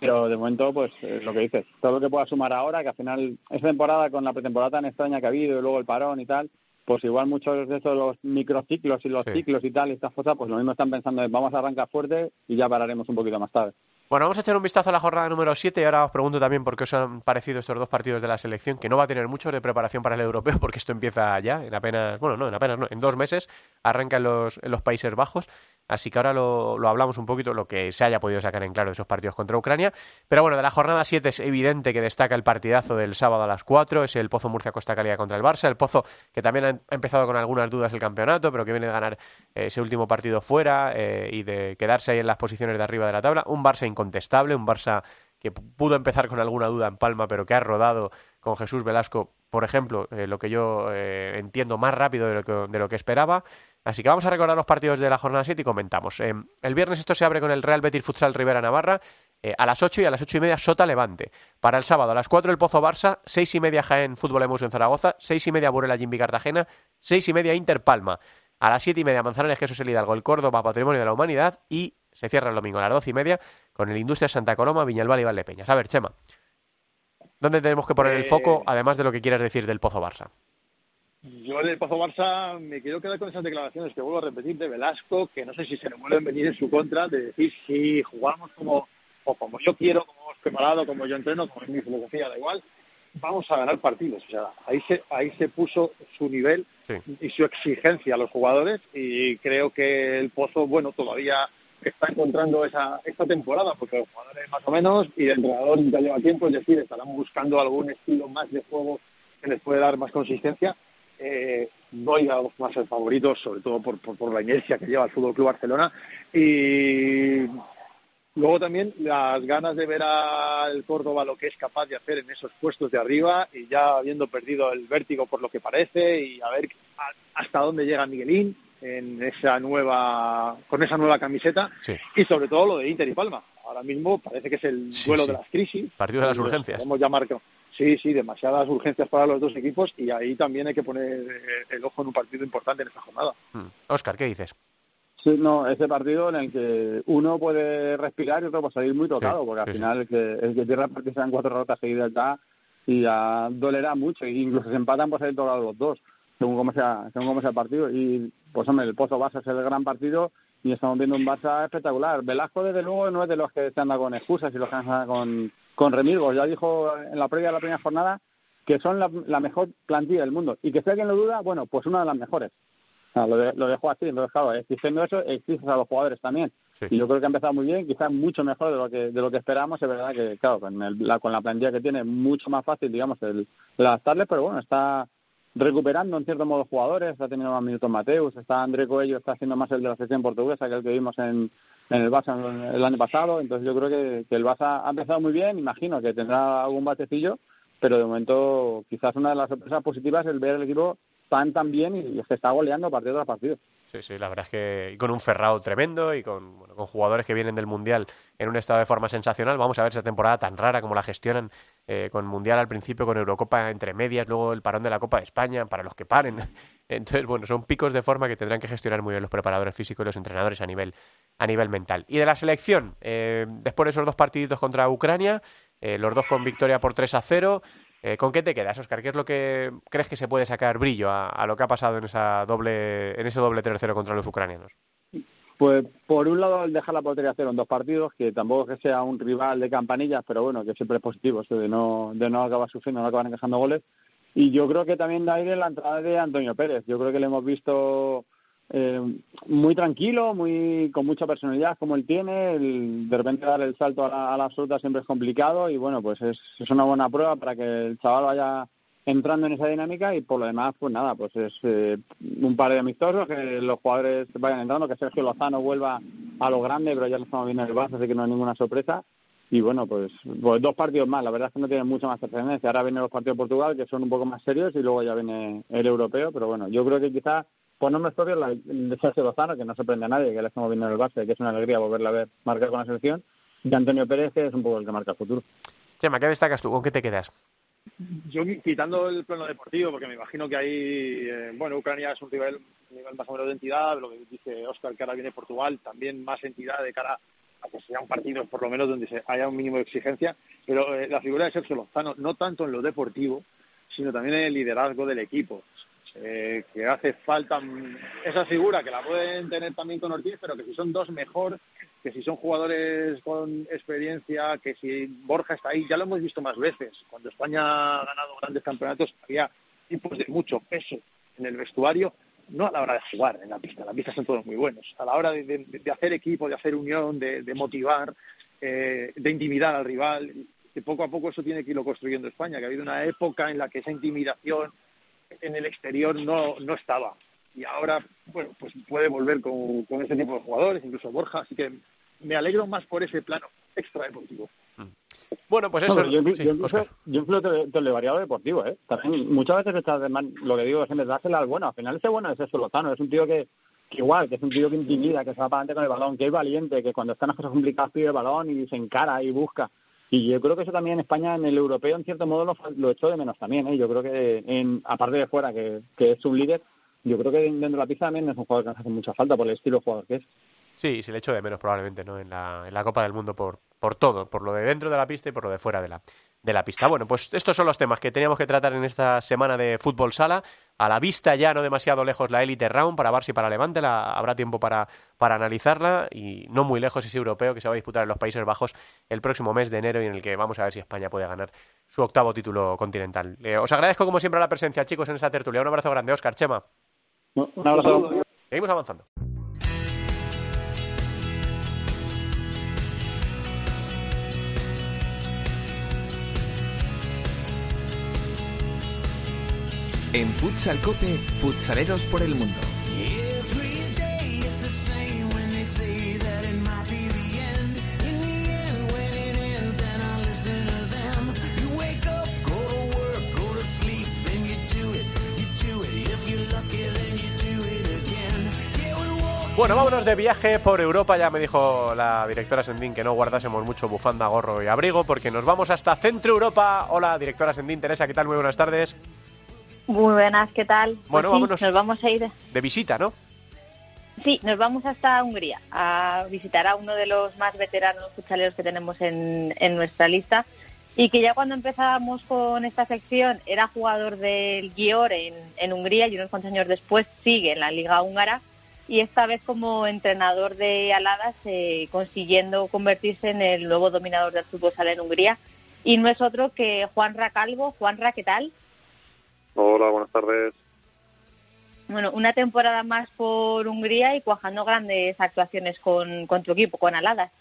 pero de momento, pues lo que dices, todo lo que pueda sumar ahora, que al final, esa temporada con la pretemporada tan extraña que ha habido y luego el parón y tal, pues igual muchos de esos los microciclos y los ciclos y tal, estas cosas, pues lo mismo están pensando en vamos a arrancar fuerte y ya pararemos un poquito más tarde. Bueno, vamos a echar un vistazo a la jornada número 7 y ahora os pregunto también por qué os han parecido estos dos partidos de la selección, que no va a tener mucho de preparación para el europeo porque esto empieza ya, en apenas, bueno, no, en apenas, no, en dos meses, arranca en los, en los Países Bajos, así que ahora lo, hablamos un poquito, lo que se haya podido sacar en claro de esos partidos contra Ucrania. Pero bueno, de la jornada 7 es evidente que destaca el partidazo del sábado a las 4, es el Pozo Murcia-Costa Calida contra el Barça, el Pozo que también ha empezado con algunas dudas el campeonato, pero que viene de ganar eh, ese último partido fuera eh, y de quedarse ahí en las posiciones de arriba de la tabla, un Barça incontestable, un Barça que pudo empezar con alguna duda en Palma, pero que ha rodado con Jesús Velasco, por ejemplo, eh, lo que yo entiendo más rápido de lo, que, de lo, que, esperaba. Así que vamos a recordar los partidos de la jornada 7 y comentamos. Eh, el viernes esto se abre con el Real Betis Futsal Rivera Navarra a las 8 y a las 8 y media Sota Levante. Para el sábado a las 4 el Pozo Barça, 6 y media Jaén Fútbol Emus en Zaragoza, 6 y media Burela Jimbi Cartagena, 6 y media Inter Palma. A las 7 y media Manzanares Jesús el Hidalgo, el Córdoba Patrimonio de la Humanidad y se cierra el domingo a las 12 y media con el Industria Santa Coloma, Viñalbal y Valdepeñas. A ver, Chema. ¿Dónde tenemos que poner el foco, además de lo que quieras decir del Pozo Barça? Yo en el Pozo Barça me quiero quedar con esas declaraciones que vuelvo a repetir de Velasco, que no sé si se le vuelven venir en su contra, de decir si jugamos como, o como yo quiero, como hemos preparado, como yo entreno, como es mi filosofía, da igual, vamos a ganar partidos. O sea, ahí se, ahí se puso su nivel y su exigencia a los jugadores y creo que el Pozo, bueno, todavía está encontrando esa esta temporada, porque los jugadores más o menos y el entrenador ya lleva tiempo, es decir, estarán buscando algún estilo más de juego que les puede dar más consistencia eh, doy a los más favoritos, sobre todo por, por, la inercia que lleva el Fútbol Club Barcelona. Y luego también las ganas de ver al Córdoba lo que es capaz de hacer en esos puestos de arriba y ya habiendo perdido el vértigo por lo que parece y a ver hasta dónde llega Miguelín en esa nueva con esa nueva camiseta y sobre todo lo de Inter y Palma. Ahora mismo parece que es el duelo de las crisis. Partido de las urgencias. podemos llamar Sí, sí, demasiadas urgencias para los dos equipos y ahí también hay que poner eh, el ojo en un partido importante en esta jornada. Oscar, hmm. ¿qué dices? Sí, no, ese partido en el que uno puede respirar y otro puede salir muy tocado, porque al final el que, el que pierde el partido sean cuatro rotas seguidas ya y ya dolerá mucho, e incluso se empatan pues salir tocados los dos, según cómo sea, según cómo sea el partido. Y pues hombre, el Pozo Barça es el gran partido y estamos viendo un Barça espectacular. Velasco desde luego no es de los que se anda con excusas y los que anda con con Remilgos. Ya dijo en la previa de la primera jornada que son la, mejor plantilla del mundo. Y que si alguien lo duda, bueno, pues una de las mejores. lo, lo dejó así, lo dejado. Diciendo eso, existe a los jugadores también. Y yo creo que ha empezado muy bien, quizás mucho mejor de lo que de lo que esperábamos. Es verdad que, claro, con, la, con la plantilla que tiene, mucho más fácil, digamos, el, el adaptarle, pero bueno, está recuperando en cierto modo jugadores, está teniendo más minutos Mateus, está André Coelho, está haciendo más el de la selección portuguesa que el que vimos en, en el Barça el año pasado, entonces yo creo que, el Barça ha empezado muy bien, imagino que tendrá algún batecillo, pero de momento quizás una de las sorpresas positivas es el ver el equipo tan tan bien y, que está goleando partido tras partido. Sí, sí, la verdad es que y con un Ferrao tremendo y con, con jugadores que vienen del Mundial en un estado de forma sensacional. Vamos a ver esa temporada tan rara como la gestionan eh, con Mundial al principio, con Eurocopa entre medias, luego el parón de la Copa de España para los que paren. Entonces, bueno, son picos de forma que tendrán que gestionar muy bien los preparadores físicos y los entrenadores a nivel, a nivel mental. Y de la selección, eh, después de esos dos partiditos contra Ucrania, eh, los dos con victoria por 3 a 0, eh, ¿Con qué te quedas, Oscar? ¿Qué es lo que crees que se puede sacar brillo a, lo que ha pasado en, esa doble, en ese doble tercero contra los ucranianos? Pues por un lado el dejar la portería cero en dos partidos, que tampoco es que sea un rival de campanillas, pero bueno, que siempre es positivo eso de no, de no acabar sufriendo, no acabar encajando goles. Y yo creo que también da aire la entrada de Antonio Pérez. Yo creo que le hemos visto eh, muy tranquilo, muy con mucha personalidad como él tiene. El, de repente dar el salto a la, a la, absoluta siempre es complicado y bueno, pues es, es una buena prueba para que el chaval vaya entrando en esa dinámica y por lo demás, pues nada, pues es eh, un par de amistosos, que los jugadores vayan entrando, que Sergio Lozano vuelva a lo grande, pero ya lo estamos viendo en el Barça, así que no hay ninguna sorpresa. Y bueno, pues, pues dos partidos más, la verdad es que no tienen mucha más trascendencia. Ahora vienen los partidos de Portugal, que son un poco más serios, y luego ya viene el europeo, pero bueno, yo creo que quizás pues no me estoy la de Sergio Lozano, que no sorprende a nadie, que le estamos viendo en el base, que es una alegría volverla a ver marcar con la selección, y Antonio Pérez, que es un poco el que marca el futuro. Chema, ¿qué destacas tú? ¿Con qué te quedas? Yo quitando el plano deportivo, porque me imagino que ahí, eh, bueno, Ucrania es un nivel, nivel más o menos de entidad, lo que dice Oscar, que ahora viene Portugal, también más entidad de cara a que sean partidos por lo menos donde haya un mínimo de exigencia, pero eh, la figura de Sergio Lozano, no tanto en lo deportivo, sino también en el liderazgo del equipo. Eh, que hace falta esa figura que la pueden tener también con Ortiz, pero que si son dos mejor, que si son jugadores con experiencia, que si Borja está ahí, ya lo hemos visto más veces. Cuando España ha ganado grandes campeonatos había tipos de mucho peso en el vestuario, no a la hora de jugar en la pista, la pista son todos muy buenos, a la hora de, hacer equipo, de hacer unión, de, motivar, eh, de intimidar al rival, que poco a poco eso tiene que irlo construyendo España, que ha habido una época en la que esa intimidación en el exterior no, no estaba. Y ahora, bueno, pues puede volver con, con ese tipo de jugadores, incluso Borja, así que me alegro más por ese plano extra deportivo. Mm. Bueno, pues eso. yo, yo, incluso, yo incluso te, le variado deportivo, ¿eh? También muchas veces está lo que digo es en dársela al bueno. Al final ese bueno es eso, Lozano. Es un tío que, que, igual, que es un tío que intimida, que se va para adelante con el balón, que es valiente, que cuando están las cosas complicadas pide el balón y se encara y busca. Y yo creo que eso también en España, en el europeo, en cierto modo, lo, lo echó de menos también. ¿eh? Yo creo que, en, aparte de fuera, que, que es un líder, yo creo que dentro de la pista también es un jugador que nos hace mucha falta por el estilo de jugador que es. Sí, se le echó de menos probablemente ¿no? en, la, en la Copa del Mundo por, por todo, por lo de dentro de la pista y por lo de fuera de la, de la pista. Bueno, pues estos son los temas que teníamos que tratar en esta semana de fútbol sala. A la vista ya no demasiado lejos la Elite Round para Barça y para Levante, la, habrá tiempo para, para analizarla y no muy lejos ese europeo que se va a disputar en los Países Bajos el próximo mes de enero y en el que vamos a ver si España puede ganar su octavo título continental. Eh, os agradezco como siempre la presencia, chicos, en esta tertulia. Un abrazo grande, Oscar Chema. Un abrazo. Seguimos avanzando. En Futsal Cope, futsaleros por el mundo. Bueno, vámonos de viaje por Europa. Ya me dijo la directora Sendín que no guardásemos mucho bufanda, gorro y abrigo porque nos vamos hasta Centro Europa. Hola, directora Sendín, Teresa, ¿qué tal? Muy buenas tardes. Muy buenas, ¿qué tal? Pues Bueno, sí, vámonos. Nos vamos a ir. De visita, ¿no? Sí, nos vamos hasta Hungría a visitar a uno de los más veteranos futsaleros que tenemos en, en nuestra lista y que ya cuando empezábamos con esta sección era jugador del Gior en, en Hungría y unos cuantos años después sigue en la Liga Húngara y esta vez como entrenador de Aladas eh, consiguiendo convertirse en el nuevo dominador del fútbol sala en Hungría y no es otro que Juanra Calvo. Juanra, ¿qué tal? Hola, buenas tardes. Bueno, una temporada más por Hungría y cuajando grandes actuaciones con, con tu equipo, con Aladas.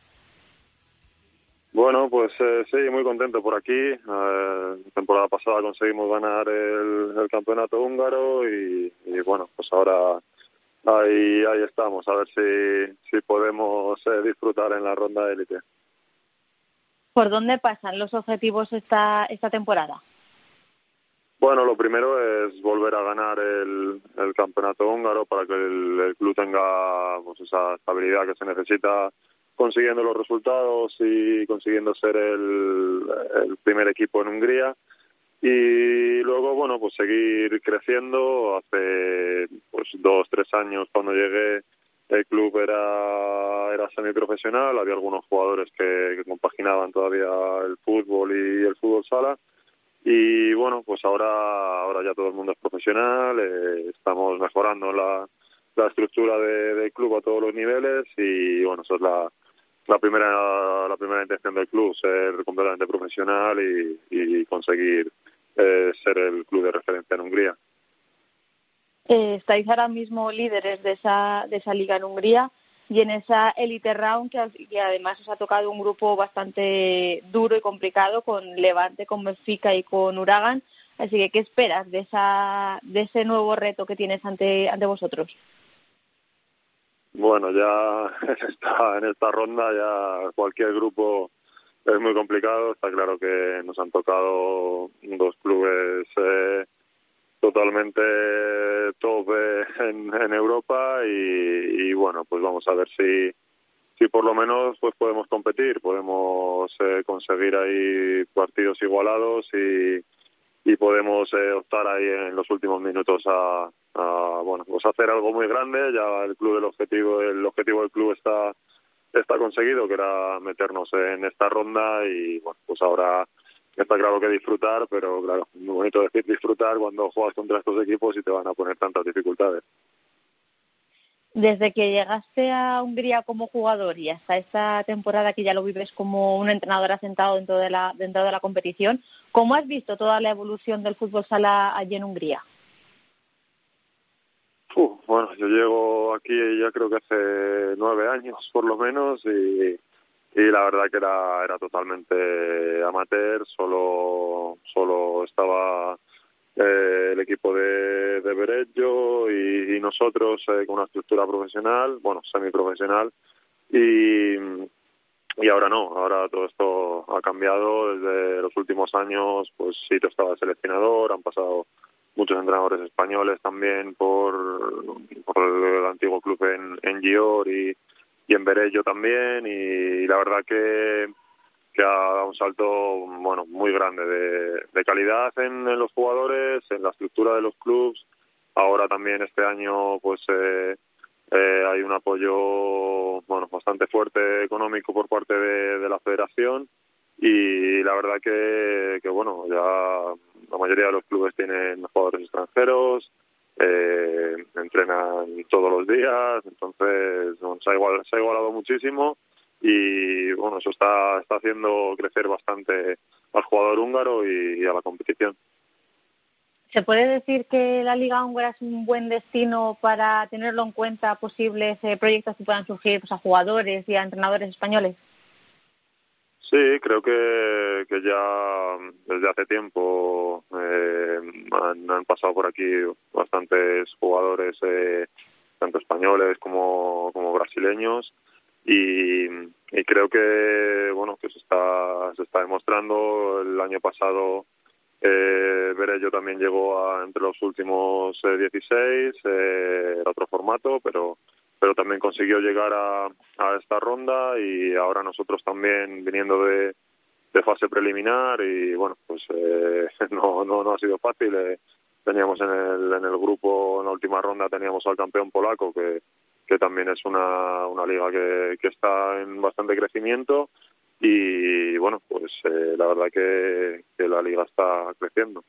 Bueno, pues eh, sí, muy contento por aquí. Eh, temporada pasada conseguimos ganar el, el campeonato húngaro y, y bueno, pues ahora ahí ahí estamos, a ver si, si podemos eh, disfrutar en la ronda élite. ¿Por dónde pasan los objetivos esta, esta temporada? Bueno, lo primero es volver a ganar el, el campeonato húngaro para que el, el club tenga pues, esa estabilidad que se necesita consiguiendo los resultados y consiguiendo ser el, primer equipo en Hungría. Y luego bueno pues seguir creciendo. Hace pues dos tres años cuando llegué el club era era semiprofesional. Había algunos jugadores que compaginaban todavía el fútbol y el fútbol sala y bueno pues ahora ahora ya todo el mundo es profesional eh, estamos mejorando la la estructura de, del club a todos los niveles y bueno eso es la la primera la primera intención del club ser completamente profesional y, y conseguir eh, ser el club de referencia en Hungría. Eh, estáis ahora mismo líderes de esa, de esa liga en Hungría y en esa Elite Round que, además os ha tocado un grupo bastante duro y complicado con Levante, con Benfica y con Uragan. Así que, ¿qué esperas de, esa, de ese nuevo reto que tienes ante, ante vosotros? Bueno, ya en esta, en esta ronda ya cualquier grupo es muy complicado. Está claro que nos han tocado dos clubes eh, totalmente top en, en Europa y, y bueno, pues vamos a ver si si por lo menos pues podemos competir, podemos eh, conseguir ahí partidos igualados y y podemos eh, optar ahí en los últimos minutos a, a bueno pues hacer algo muy grande. Ya el club el objetivo el objetivo del club está está conseguido que era meternos en esta ronda y bueno pues ahora está claro que disfrutar pero claro muy bonito decir disfrutar cuando juegas contra estos equipos y te van a poner tantas dificultades Desde que llegaste a Hungría como jugador y hasta esta temporada que ya lo vives como un entrenador asentado dentro de la, dentro de la competición, ¿cómo has visto toda la evolución del fútbol sala allí en Hungría? Bueno, yo llego aquí ya creo que hace nueve años por lo menos y, y la verdad que era era totalmente amateur, solo solo estaba eh, el equipo de, de Berello y, nosotros eh, con una estructura profesional, bueno, semiprofesional y y ahora no, ahora todo esto ha cambiado desde los últimos años, pues Sito estaba seleccionador, han pasado muchos entrenadores españoles también por, por el, antiguo club en, en Gior y, y en Veré yo también y la verdad que, ha dado un salto bueno muy grande de, calidad en, los jugadores, en la estructura de los clubes. Ahora también este año pues eh, eh, hay un apoyo bueno bastante fuerte económico por parte de, de la federación y la verdad que, que bueno ya la mayoría de los clubes tienen jugadores extranjeros todos los días, entonces se, ha igual, se ha igualado muchísimo y bueno, eso está, está haciendo crecer bastante al jugador húngaro y, a la competición. ¿Se puede decir que la Liga Húngara es un buen destino para tenerlo en cuenta posibles eh, proyectos que puedan surgir pues, a jugadores y a entrenadores españoles? Sí, creo que, que ya desde hace tiempo eh, han, pasado por aquí bastantes jugadores, eh, tanto españoles como, como brasileños, y, y, creo que bueno que se está se está demostrando. El año pasado eh, Berello también llegó a, entre los últimos 16, eh, era otro formato, pero pero también consiguió llegar a, a esta ronda y ahora nosotros también viniendo de, de fase preliminar y bueno, pues eh, no, no, no ha sido fácil. Eh, teníamos en el, en el grupo, en la última ronda teníamos al campeón polaco que, que también es una, una liga que, que está en bastante crecimiento y bueno, pues eh, la verdad que, que la liga está creciendo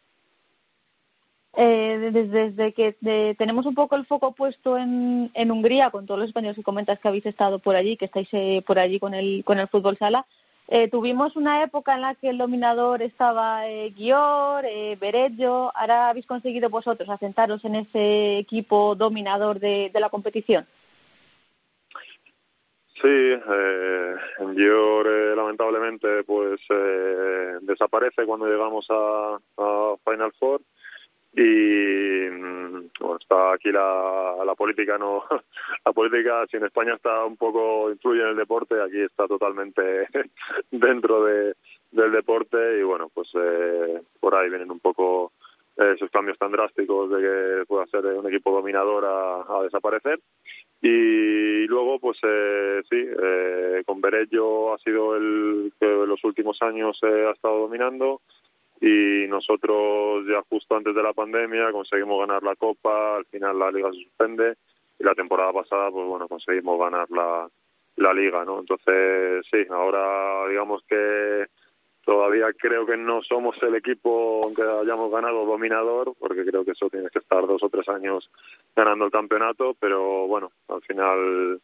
eh, desde, que tenemos un poco el foco puesto en, Hungría, con todos los españoles que comentas que habéis estado por allí, que estáis eh, por allí con el, con el fútbol sala, eh, tuvimos una época en la que el dominador estaba eh, Guior, eh, Berello, ahora habéis conseguido vosotros asentaros en ese equipo dominador de, de la competición. Sí, eh, Gior eh, lamentablemente pues eh, desaparece cuando llegamos a Final Four y mm, bueno, está aquí la, la política no la política si en España está un poco influye en el deporte aquí está totalmente dentro de del deporte y bueno pues eh, por ahí vienen un poco esos cambios tan drásticos de que pueda ser un equipo dominador a, a desaparecer. Y luego pues eh, sí eh, con Berello ha sido el que en los últimos años eh, ha estado dominando y nosotros ya justo antes de la pandemia conseguimos ganar la copa al final la liga se suspende y la temporada pasada pues bueno conseguimos ganar la la liga no entonces sí ahora digamos que todavía creo que no somos el equipo aunque hayamos ganado dominador porque creo que eso tiene que estar dos o tres años ganando el campeonato pero bueno al final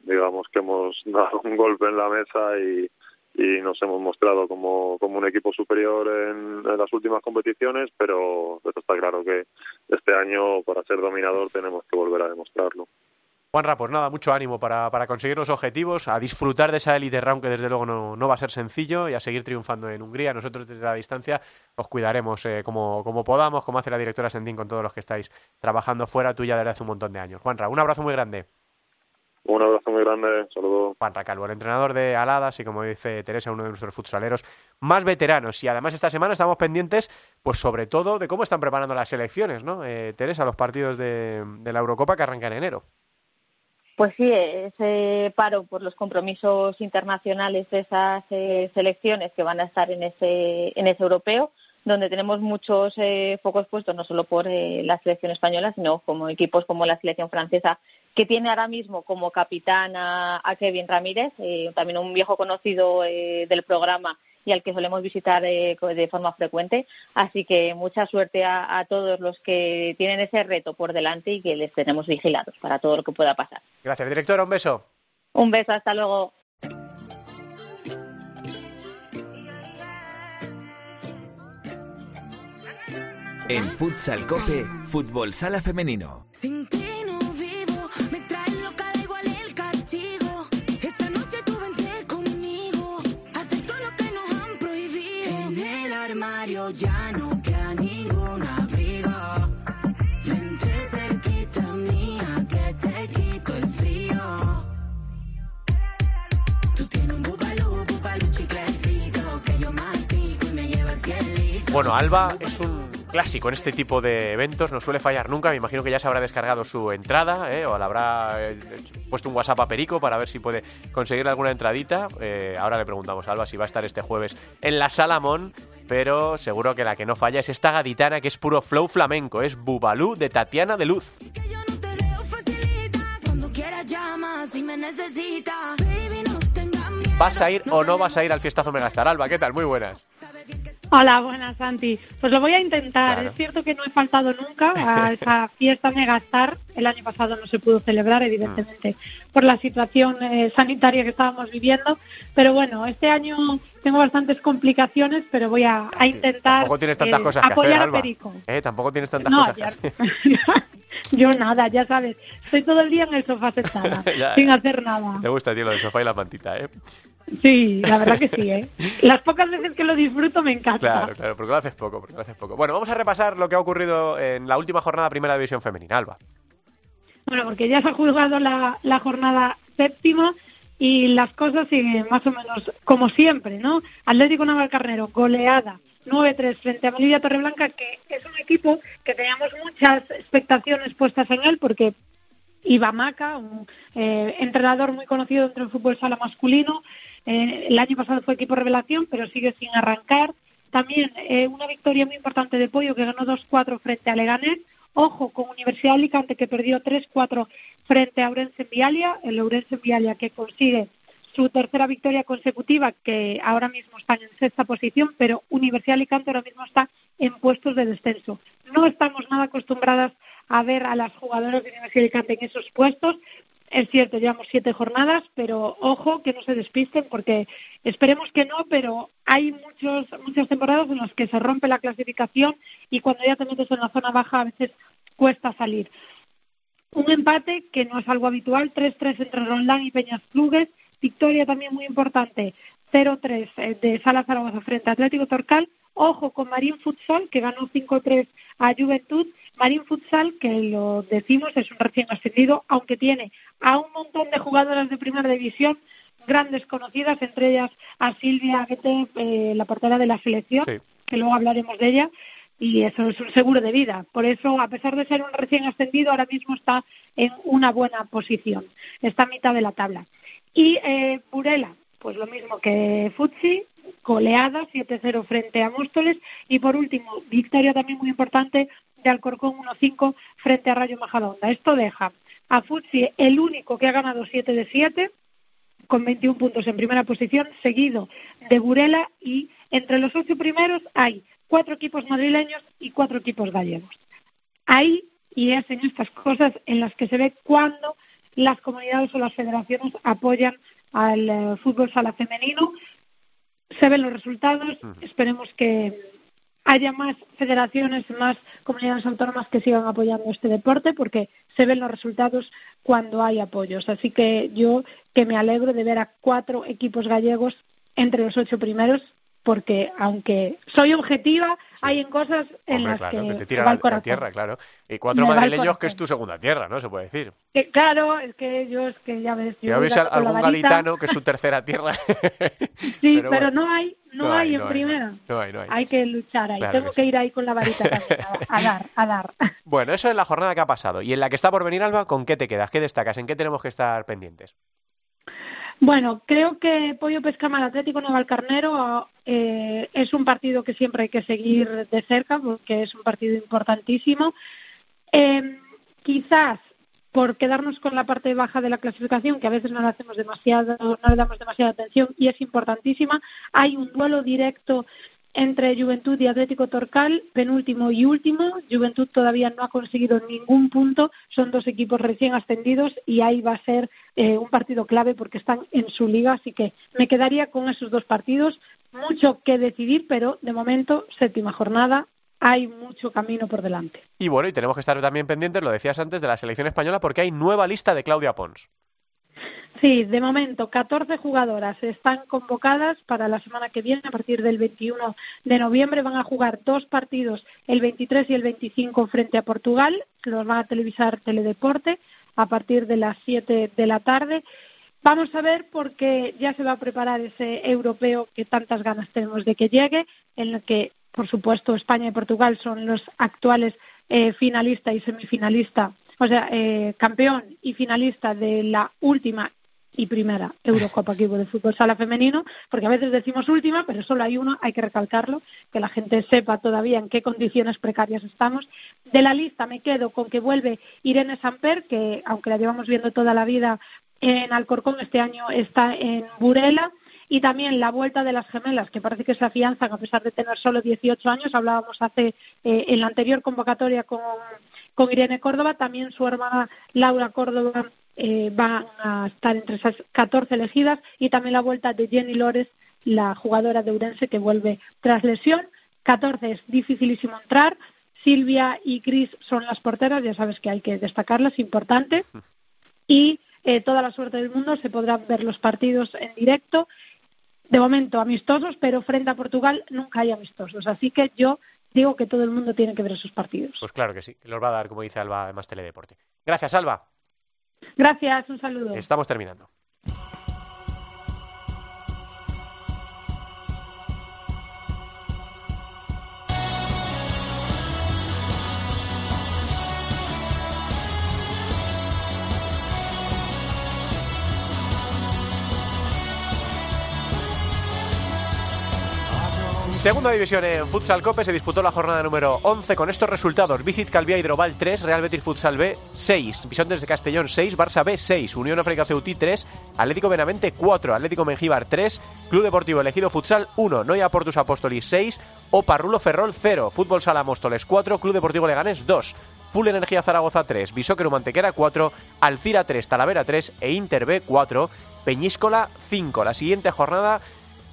digamos que hemos dado un golpe en la mesa y y nos hemos mostrado como, como un equipo superior en, las últimas competiciones, pero, está claro que este año para ser dominador tenemos que volver a demostrarlo. Juanra, pues nada, mucho ánimo para, para conseguir los objetivos, a disfrutar de esa Elite Round que desde luego no, no va a ser sencillo y a seguir triunfando en Hungría. Nosotros desde la distancia os cuidaremos eh, como, como podamos, como hace la directora Sendín con todos los que estáis trabajando fuera tuya desde hace un montón de años. Juanra, un abrazo muy grande. Un abrazo muy grande, saludos. Juan Racalvo, el entrenador de Aladas y como dice Teresa, uno de nuestros futsaleros más veteranos. Y además esta semana estamos pendientes, pues sobre todo, de cómo están preparando las selecciones, ¿no? Eh, Teresa, los partidos de, de la Eurocopa que arrancan en enero. Pues sí, ese paro por los compromisos internacionales de esas eh, selecciones que van a estar en ese, en ese europeo, donde tenemos muchos eh, focos puestos no solo por eh, la selección española, sino como equipos como la selección francesa, que tiene ahora mismo como capitán a, Kevin Ramírez, eh, también un viejo conocido del programa y al que solemos visitar de forma frecuente. Así que mucha suerte a, a, todos los que tienen ese reto por delante y que les tenemos vigilados para todo lo que pueda pasar. Gracias, directora. Un beso. Un beso, hasta luego. Nos han prohibido. En el armario ya no queda ningún abrigo. Vente cerquita mía, que te quito el frío. Tú tienes un bubalú, bubalú chiclecito, que yo mastico y me lleva al cielito. Bueno, Alba es un clásico en este tipo de eventos, no suele fallar nunca. Me imagino que ya se habrá descargado su entrada ¿eh? o le habrá eh, puesto un WhatsApp a Perico para ver si puede conseguir alguna entradita. Eh, ahora le preguntamos a Alba si va a estar este jueves en la Salamón, pero seguro que la que no falla es esta gaditana que es puro flow flamenco, es Bubalú de Tatiana de Luz. ¿Vas a ir o no vas a ir al fiestazo Megastar? Alba, ¿qué tal? Muy buenas. Hola, buenas, Santi. Pues lo voy a intentar. Es cierto que no he faltado nunca a esa fiesta Megastar. El año pasado no se pudo celebrar, evidentemente, por la situación eh, sanitaria que estábamos viviendo. Pero bueno, este año tengo bastantes complicaciones, pero voy a, intentar Tampoco tienes tantas eh, cosas que apoyar hacer, a. Perico. Eh, tampoco tienes tantas No, cosas que hacer. Yo nada, ya sabes. Estoy todo el día en el sofá sentada, sin hacer nada. Te gusta, tío, lo del sofá y la mantita, ¿eh? Sí, la verdad que sí, ¿eh? Las pocas veces que lo disfruto me encanta. Claro, claro, porque lo haces poco, porque lo haces poco. Bueno, vamos a repasar lo que ha ocurrido en la última jornada de Primera División Femenina, Alba. Bueno, porque ya se ha juzgado la, la jornada séptima y las cosas siguen más o menos como siempre, ¿no? Atlético Navalcarnero, goleada 9-3 frente a Melilla Torreblanca, que es un equipo que teníamos muchas expectaciones puestas en él porque Iba Maca, un eh, entrenador muy conocido dentro del fútbol sala masculino. Eh, el año pasado fue equipo revelación, pero sigue sin arrancar. También eh, una victoria muy importante de Pollo que ganó 2-4 frente a Leganés. Ojo con Universidad Alicante que perdió 3-4 frente a Ourense en Vialia. El Ourense en Vialia que consigue su tercera victoria consecutiva, que ahora mismo están en sexta posición, pero Universidad Alicante ahora mismo está en puestos de descenso. No estamos nada acostumbradas a ver a las jugadoras de Universidad de Alicante en esos puestos. Es cierto, llevamos siete jornadas, pero ojo que no se despisten porque esperemos que no, pero hay muchos, muchas temporadas en las que se rompe la clasificación y cuando ya te metes en la zona baja a veces cuesta salir. Un empate que no es algo habitual, 3-3 entre Roldán y Peñas Clubes, victoria también muy importante, 0-3 eh, de Sala Zaragoza frente a Atlético Torcal, ojo con Marín Futsal que ganó 5-3 a Juventud, Marín Futsal que lo decimos es un recién ascendido, aunque tiene a un montón de jugadoras de primera división, grandes conocidas, entre ellas a Silvia Guete, eh, la portera de la selección, que luego hablaremos de ella, y eso es un seguro de vida. Por eso, a pesar de ser un recién ascendido, ahora mismo está en una buena posición. Está a mitad de la tabla. Y eh, Burela, pues lo mismo que Futsi, goleada 7-0 frente a Móstoles. Y por último, victoria también muy importante de Alcorcón 1-5 frente a Rayo Majadahonda. Esto deja a Futsi el único que ha ganado 7 de 7 con 21 puntos en primera posición, seguido de Burela y entre los ocho primeros hay cuatro equipos madrileños y cuatro equipos gallegos. Ahí, y es en estas cosas en las que se ve cuándo las comunidades o las federaciones apoyan al eh, fútbol sala femenino. Se ven los resultados, esperemos que haya más federaciones, más comunidades autónomas que sigan apoyando este deporte, porque se ven los resultados cuando hay apoyos. Así que yo que me alegro de ver a cuatro equipos gallegos entre los ocho primeros, porque aunque soy objetiva, hay en cosas en Hombre, las claro, que, que te tira la, el la tierra, claro. Y cuatro madrileños que es tu segunda tierra, ¿no? Se puede decir. Que, claro, es que yo es que ya ves, yo la algún gaditano que es su tercera tierra. Sí, pero no hay, no, hay en primera. No hay, no hay. que luchar ahí. Claro Tengo que que, ir ahí con la varita también, a, a dar, a dar. Bueno, eso es la jornada que ha pasado. Y en la que está por venir, Alba, ¿con qué te quedas? ¿Qué destacas? ¿En qué tenemos que estar pendientes? Bueno, creo que Pollo Pescama al Atlético Navalcarnero eh, es un partido que siempre hay que seguir de cerca porque es un partido importantísimo. Eh, quizás por quedarnos con la parte baja de la clasificación, que a veces no le hacemos demasiado, no le damos demasiada atención y es importantísima, hay un duelo directo entre Juventud y Atlético Torcal, penúltimo y último. Juventud todavía no ha conseguido ningún punto, son dos equipos recién ascendidos y ahí va a ser eh, un partido clave porque están en su liga, así que me quedaría con esos dos partidos. Mucho que decidir, pero de momento, séptima jornada, hay mucho camino por delante. Y bueno, y tenemos que estar también pendientes, lo decías antes, de la selección española porque hay nueva lista de Claudia Pons. Sí, de momento 14 jugadoras están convocadas para la semana que viene, a partir del 21 de noviembre. Van a jugar dos partidos, el 23 y el 25 frente a Portugal. Los van a televisar Teledeporte a partir de las 7 de la tarde. Vamos a ver porque ya se va a preparar ese europeo que tantas ganas tenemos de que llegue, en el que, por supuesto, España y Portugal son los actuales eh, finalista y semifinalista, o sea, eh, campeón y finalista de la última y primera Eurocopa Equipo de Fútbol Sala Femenino, porque a veces decimos última, pero solo hay una, hay que recalcarlo, que la gente sepa todavía en qué condiciones precarias estamos. De la lista me quedo con que vuelve Irene Samper, que aunque la llevamos viendo toda la vida en Alcorcón, este año está en Burela, y también la vuelta de las gemelas, que parece que se afianzan a pesar de tener solo 18 años. Hablábamos hace eh, en la anterior convocatoria con, con Irene Córdoba, también su hermana Laura Córdoba eh, van a estar entre esas 14 elegidas y también la vuelta de Jenny Lores, la jugadora de Urense que vuelve tras lesión. 14 es dificilísimo entrar. Silvia y Cris son las porteras, ya sabes que hay que destacarlas, importante. Y eh, toda la suerte del mundo, se podrán ver los partidos en directo de momento amistosos, pero frente a Portugal nunca hay amistosos. Así que yo digo que todo el mundo tiene que ver esos partidos. Pues claro que sí, los va a dar, como dice Alba, además Teledeporte. Gracias, Alba. Gracias, un saludo. Estamos terminando. Segunda división en Futsal Cope se disputó la jornada número 11 con estos resultados. Visit Calvía Hidroval 3, Real Betis Futsal B 6, Bisontes de Castellón 6, Barça B 6, Unión África Ceutí 3, Atlético Benavente 4, Atlético Mengíbar 3, Club Deportivo Elegido Futsal 1, Noia Portus Apóstolis 6, Oparrulo Ferrol 0, Fútbol Sala Móstoles 4, Club Deportivo Leganés 2, Full Energía Zaragoza 3, Bisóquero Mantequera 4, Alcira 3, Talavera 3 e Inter B 4, Peñíscola 5. La siguiente jornada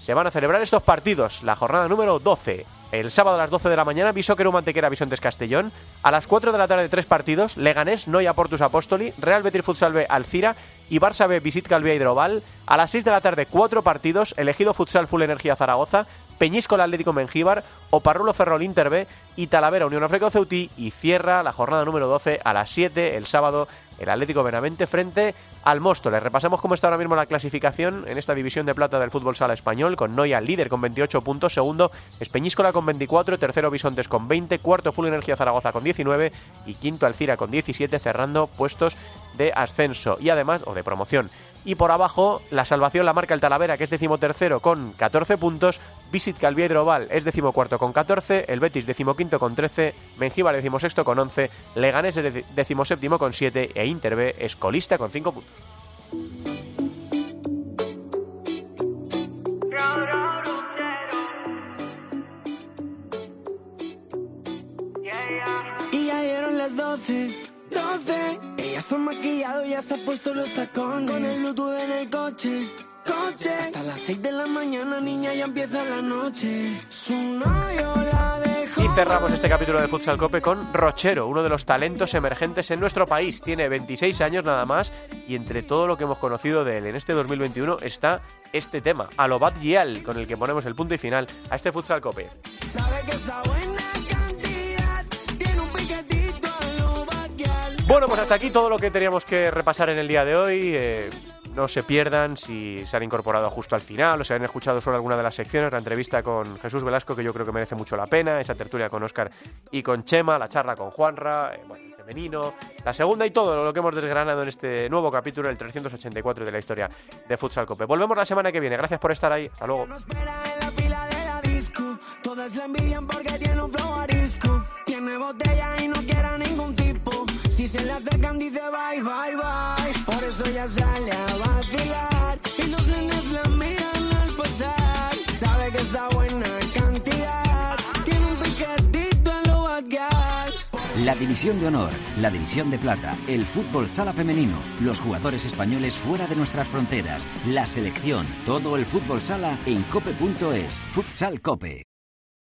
se van a celebrar estos partidos. La jornada número 12. El sábado a las 12 de la mañana, Bisóquero Mantequera Bisontes Castellón. A las 4 de la tarde, tres partidos. Leganés, Noia Portus Apóstoli, Real Betis Futsal B Alcira y Barça B Visit Calvía Hidroval. A las 6 de la tarde, cuatro partidos. Elegido Futsal Full Energía Zaragoza, Peñíscola Atlético Mengíbar, Oparrulo Ferrol Inter B y Talavera Unión Africa Ceutí. Y cierra la jornada número 12 a las 7 el sábado el Atlético Benavente frente al Móstoles. Repasamos cómo está ahora mismo la clasificación en esta división de plata del fútbol sala español, con Noia líder con 28 puntos, segundo Espeñíscola con 24, tercero Bisontes con 20, cuarto Full Energía Zaragoza con 19 y quinto Alcira con 17, cerrando puestos de ascenso. Y además, o de promoción. Y por abajo, la salvación la marca el Talavera, que es decimotercero con 14 puntos. Visit Calvía Hidroval es decimocuarto con 14. El Betis decimoquinto con 13. Mengíbar decimosexto con 11. Leganés decimoséptimo con 7. E Inter B es colista con 5 puntos. Y ya las 12, 12. Ella se ha maquillado, ya se ha puesto los tacones. Con el Bluetooth en el coche, coche. Hasta las 6 de la mañana, niña, ya empieza la noche. Su novio la dejó. Y cerramos este capítulo de Futsal Cope con Rochero, uno de los talentos emergentes en nuestro país. Tiene 26 años nada más y entre todo lo que hemos conocido de él en este 2021 está este tema, Alobat Gial, con el que ponemos el punto y final a este Futsal Cope. Sabe que está buena Bueno, pues hasta aquí todo lo que teníamos que repasar en el día de hoy. Eh, no se pierdan si se han incorporado justo al final o si han escuchado solo alguna de las secciones, la entrevista con Jesús Velasco, que yo creo que merece mucho la pena, esa tertulia con Óscar y con Chema, la charla con Juanra, eh, bueno, el femenino, la segunda y todo lo que hemos desgranado en este nuevo capítulo, el 384 de la historia de Futsal Cope. Volvemos la semana que viene. Gracias por estar ahí. Hasta luego. Se le acercan dice bye, bye, bye. Por eso ya sale a vacilar. Y los nenes la miran al pasar. Sabe que está buena cantidad. Tiene un piquetito en lo vaquial. La división de honor, la división de plata, el fútbol sala femenino, los jugadores españoles fuera de nuestras fronteras, la selección, todo el fútbol sala en cope.es. Futsal Cope.